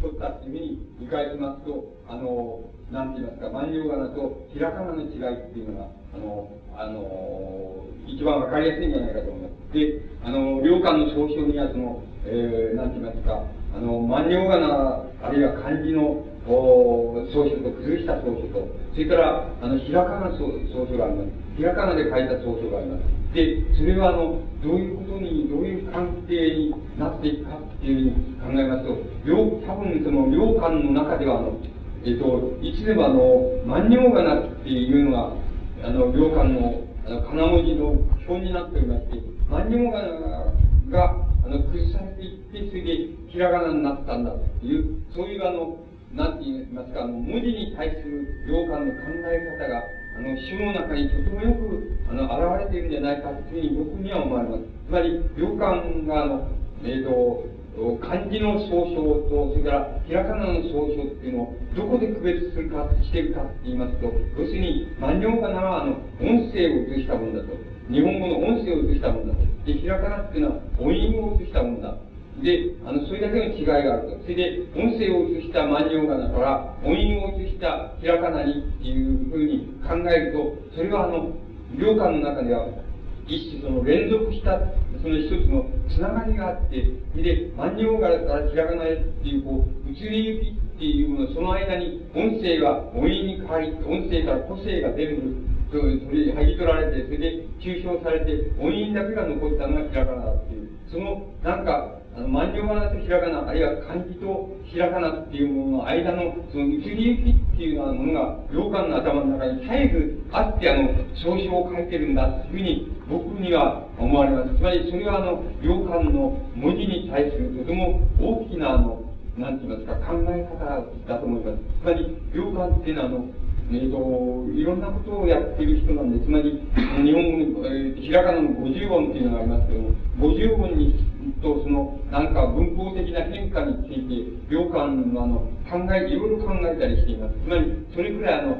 取ったっていうふうに理解しますと、あの、なんて言いますか、万葉仮名とひらがなの違いっていうのが、あの、あの、一番わかりやすいんじゃないかと思います。で、あの、両館の総称にはその、えー、なんて言いますか、あの、万葉仮名、あるいは漢字のお草書と崩した草書と、それから、あの、ひらかな草書があります。ひらかなで書いた草書があります。で、それはあの、どういうことに、どういう関係になっていくかっていうふうに考えますと、両、多分その、両館の中ではあの、えっと、いつでもあの、万葉仮名っていうのが、あの、両館の、あの、金文字の表になっておりまして、万葉仮名が、あの、崩されていって、それで、ひらがなになったんだという、そういうあの、なんて言いますか、あの、文字に対する良寛の考え方が、あの、詩の中にとてもよく、あの、現れているんじゃないかというふうに僕には思われます。つまり、良寛が、あの、えっ、と、漢字の総称と、それからひらがなの総称っていうのをどこで区別するか、してるかって言いますと、要するに、万葉仮名はあの、音声を移したものだと。日本語の音声を移したものだと。で、ひらがなっていうのは音韻を移したものだ。で、あの、それだけの違いがあると。それで、音声を移した万葉仮名から、音韻を移したひらがなにっていうふうに考えると、それはあの、両漢の中では一種その連続したその一つのつながりがあって、で、万葉柄からひらがなへっていう、こう、移り行きっていうもの、その間に音声が音韻に変わり、音声から個性が全部、取り、剥ぎ取られて、それで抽象されて、音韻だけが残ったのがひらがなだっていう、その、なんか、あの、万葉仮名とひらがな、あるいは漢字とひらがなっていうものの間の、その移り行きっていうようなものが、洋館の頭の中に絶えずあって、あの、総称を書いてるんだというふうに、僕には思われます。つまり、それはあの、洋館の文字に対するとても大きな、あの、なんて言いますか、考え方だと思います。つまり、洋館っていうのは、あの、えっ、ー、と、いろんなことをやっている人なんで、つまり、日本語の、えー、ひらがなの50音っていうのがありますけども、50音にとその、なんか文法的な変化について、両官のあの、考え、いろいろ考えたりしています。つまり、それくらいあの、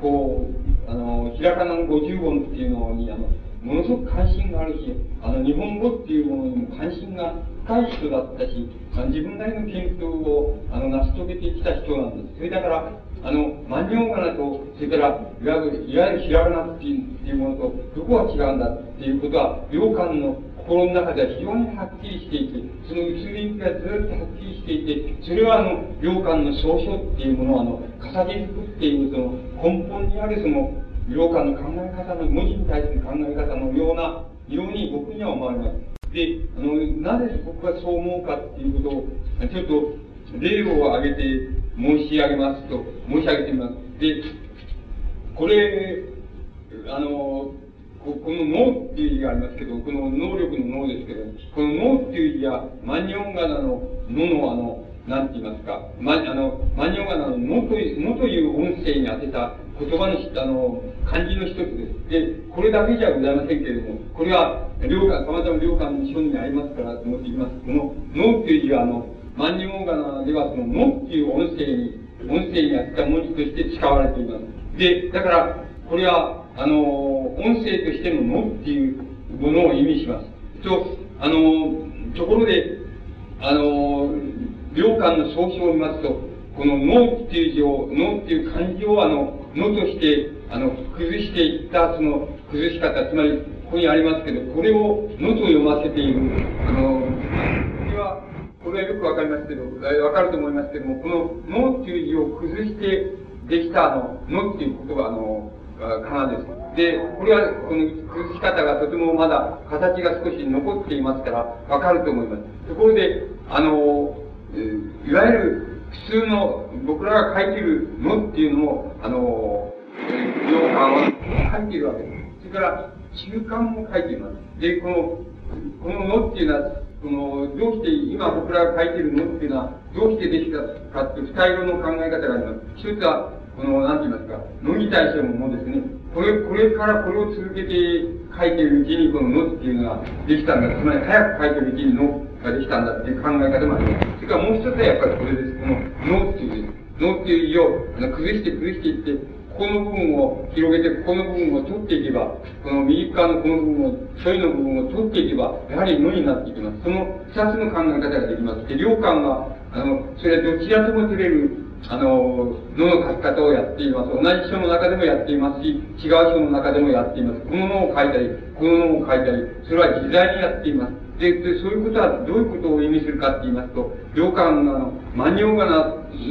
こう、あの、ひらがなの50音っていうのに、あの、ものすごく関心があるし、あの、日本語っていうものにも関心が深い人だったし、あ自分なりの研究を、あの、成し遂げてきた人なんです。それだから、あの、万葉仮名と、それから、いわゆる、いわゆるひらがなっていうものと、どこが違うんだっていうことは、両官の心の中では非常にはっきりしていて、その移り行きがずっとはっきりしていて、それはあの、両官の総書っていうものは、あの、重ね作っているその根本にあるその、両官の考え方の、文字に対する考え方のような、ように僕には思われます。で、あの、なぜ僕がそう思うかっていうことを、ちょっと、例を挙げて申し上げますと、申し上げてみます。で、これ、あの、ここの脳っていう字がありますけど、この能力の脳ですけど、この脳っていう字は、万葉仮名の脳のあの、なんて言いますか、ま、あの、万葉仮名の脳という、脳という音声に当てた言葉の、あの、漢字の一つです。で、これだけじゃございませんけれども、これは、両官、たまたま両官の書にありますからと思っていきます。この脳っていう字は、あの、万葉仮名ではその脳っていう音声に、音声に当てた文字として使われています。で、だから、これは、あの、音声としてののっていうものを意味します。と、あの、ところで、あの、両官の総称を見ますと、この脳っていう字を、脳っていう漢字をあの、脳として、あの、崩していったその崩し方、つまり、ここにありますけど、これを脳と読ませている、あの、これは、これはよくわかりますけど、わかると思いますけども、この脳っていう字を崩してできたあの、脳っていうことが、あの、かなです。で、これは、この崩し方がとてもまだ形が少し残っていますから、わかると思います。ところで、あの、いわゆる普通の、僕らが書いてるのっていうのも、あの、洋館は書いているわけです。それから、中間も書いています。で、この、こののっていうのは、この、どうして今僕らが書いてるのっていうのは、どうしてできたかっていう二色の考え方があります。一つは、この、なんて言いますか、のに対してももうですね、これ、これからこれを続けて書いているうちに、こののっていうのができたんだ。つまり早く書いているうちにのができたんだっていう考え方もあります。それからもう一つはやっぱりこれです。こののっていう、のっていう字を崩して崩していって、ここの部分を広げて、ここの部分を取っていけば、この右側のこの部分を、処理の部分を取っていけば、やはり無になっていきます。その二つの考え方ができます。で、両官は、あの、それはどちらとも取れるあの、脳の書き方をやっています。同じ書の中でもやっていますし、違う書の中でもやっています。この脳を書いたり、この脳を書いたり、それは自在にやっています。で、でそういうことはどういうことを意味するかって言いますと、両官のあの、万葉仮名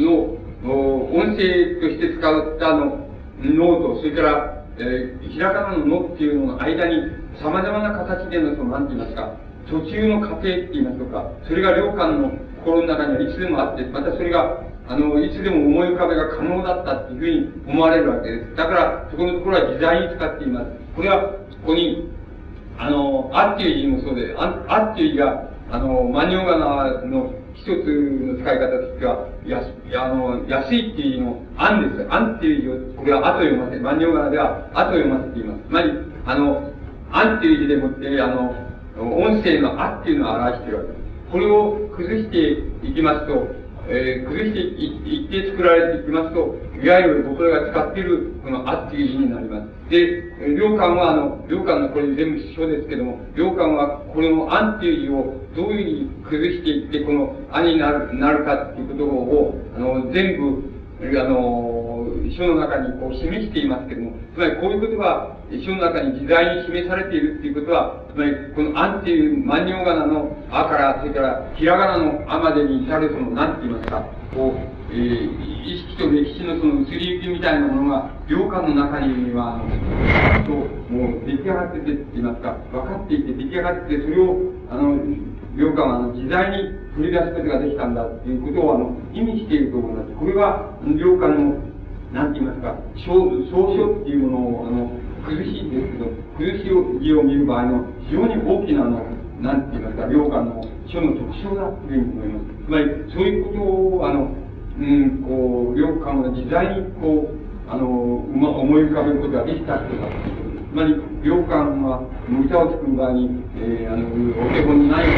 の音声として使ったの脳と、それから、えー、ひらがなの脳っていうのの間に、様々な形での、その、なんて言いますか、途中の過程って言いますとか、それが両官の心の中にはいつでもあって、またそれがあの、いつでも思い浮かべが可能だったっていうふうに思われるわけです。だから、そこのところは自在に使っています。これは、ここに、あの、あっていう字もそうで、ああっていう字が、あの、万葉仮名の一つの使い方としては、や、あの、安いっていう字の、あんです。あんっていう字を、これはあと読ませ、万葉仮名では、あと読ませています。つまり、あの、あんっていう字でもって、あの、音声のあっていうのを表しているわけです。これを崩していきますと、えー、崩していって作られていきますと、いわゆる僕らが使っている、このあっていう字になります。で、良寛は、あの、良寛のこれ全部書ですけども、良寛は、このあっていう字をどういうふうに崩していって、このあになる、なるかっていうことを、あの、全部、あの、書の中にこう示していますけれども、つまりこういうことが書の中に自在に示されているっていうことは、つまりこのあんっていう万葉仮名のあから、それからひらがなのあまでに至るその、なんて言いますか、こう、えー、意識と歴史のその移り行きみたいなものが、良寛の中には、あの、と、もう出来上がっててって言いますか、分かっていて出来上がって、それを、あの、良寛はあの自在に取り出すことができたんだっていうことをあの意味していると思います。これは、良寛の、なんて言いますか、総書っていうものを、あの、苦しいですけど、苦しい字を見る場合の非常に大きなあの、なんて言いますか、良寛の書の特徴だというふうに思います。つまり、そういうことを、あの、うん、こう、良寛が自在にこう、あの、ま、思い浮かべることができた人だつまり、良寛は、歌を作る場合に、えー、あの、お手本にないも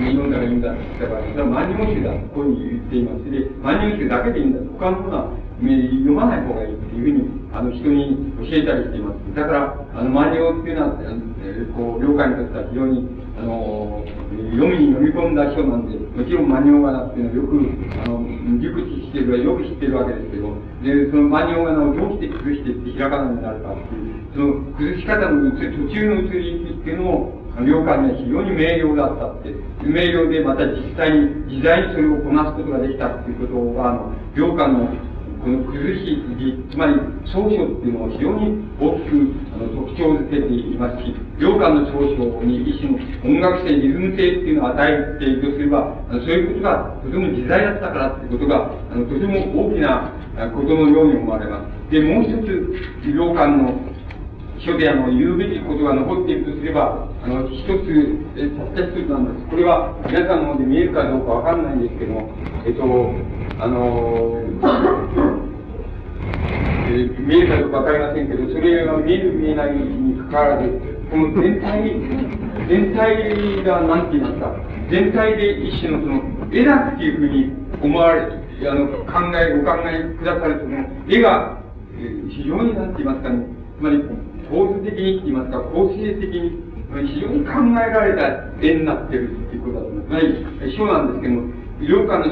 のに読んだらいいんだって言ったら、それは万葉集だと、こういうふうに言っています。で、万葉集だけでいいんだ他のものは読まない方がいいっていうふうに、あの、人に教えたりしています。だから、あの、万葉っていうのは、えー、こう、了解にとっては非常に、あの、読みに読み込んだ書なんで、もちろん万葉仮名っていうのはよく、あの、熟知してるよく知ってるわけですけど、で、その万葉仮名をどうして崩していってひらがなになるかっていう、その崩し方の途中の移り行きっていうのも、領海には非常に明瞭だったって、明瞭でまた実際に、自在にそれをこなすことができたっていうことが、あの、領海のの苦しい、つまり総書っていうのを非常に大きくあの特徴づけていますし、良寛の総書に一種の音楽性、リズム性っていうのを与えているとすれば、そういうことがとても自在だったからっていうことが、あのとても大きなことのように思われます。で、もう一つ、良寛の書であの言うべきことが残っているとすれば、あの、一つ、えたった一つなんです。これは皆さんの方で見えるかどうかわかんないんですけども、えっと、あのえー、見えるかどうかわかりませんけど、それが見える見えないにかかわらず、この全体、全体が何て言いますか、全体で一種のその、絵だっていうふうに思われ、あの、考え、お考えくださるその、絵が、えー、非常に何て言いますかね、つまり、構図的にって言いますか、構成的に、非常に考えられた絵になってるっていうことだと思います。つまり、書なんですけども、医療科のあ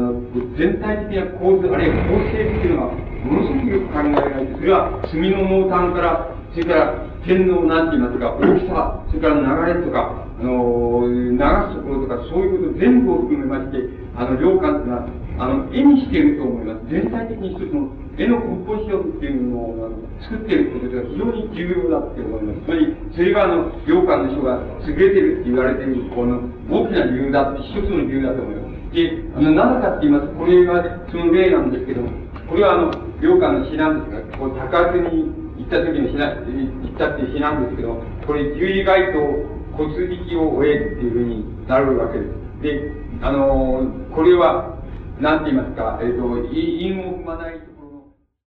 の全体的な構図、あるいは構成っていうのは、ものすごくよく考えられて、それは墨の濃淡から、それから点のなんて言いますか、大きさ、それから流れとか、あの流すところとか、そういうこと全部を含めまして、あの、良感っていうのは、あの、絵にしていると思います。全体的に一つの絵のコンポジションっていうのをあの作っていることが非常に重要だって思います。つまり、それがあの、良感の人が優れてるって言われている、この大きな理由だって、一つの理由だと思います。で、あの、なぜかって言いますと、これがその例なんですけども、これはあの、良寛の詩なんですが、こう、高津に行った時の詩な、行ったっていう詩なんですけど、これ、十字街と骨引きを終えるっていうふうになるわけです。で、あのこれは、なんて言いますか、えっ、ー、と、陰を踏まない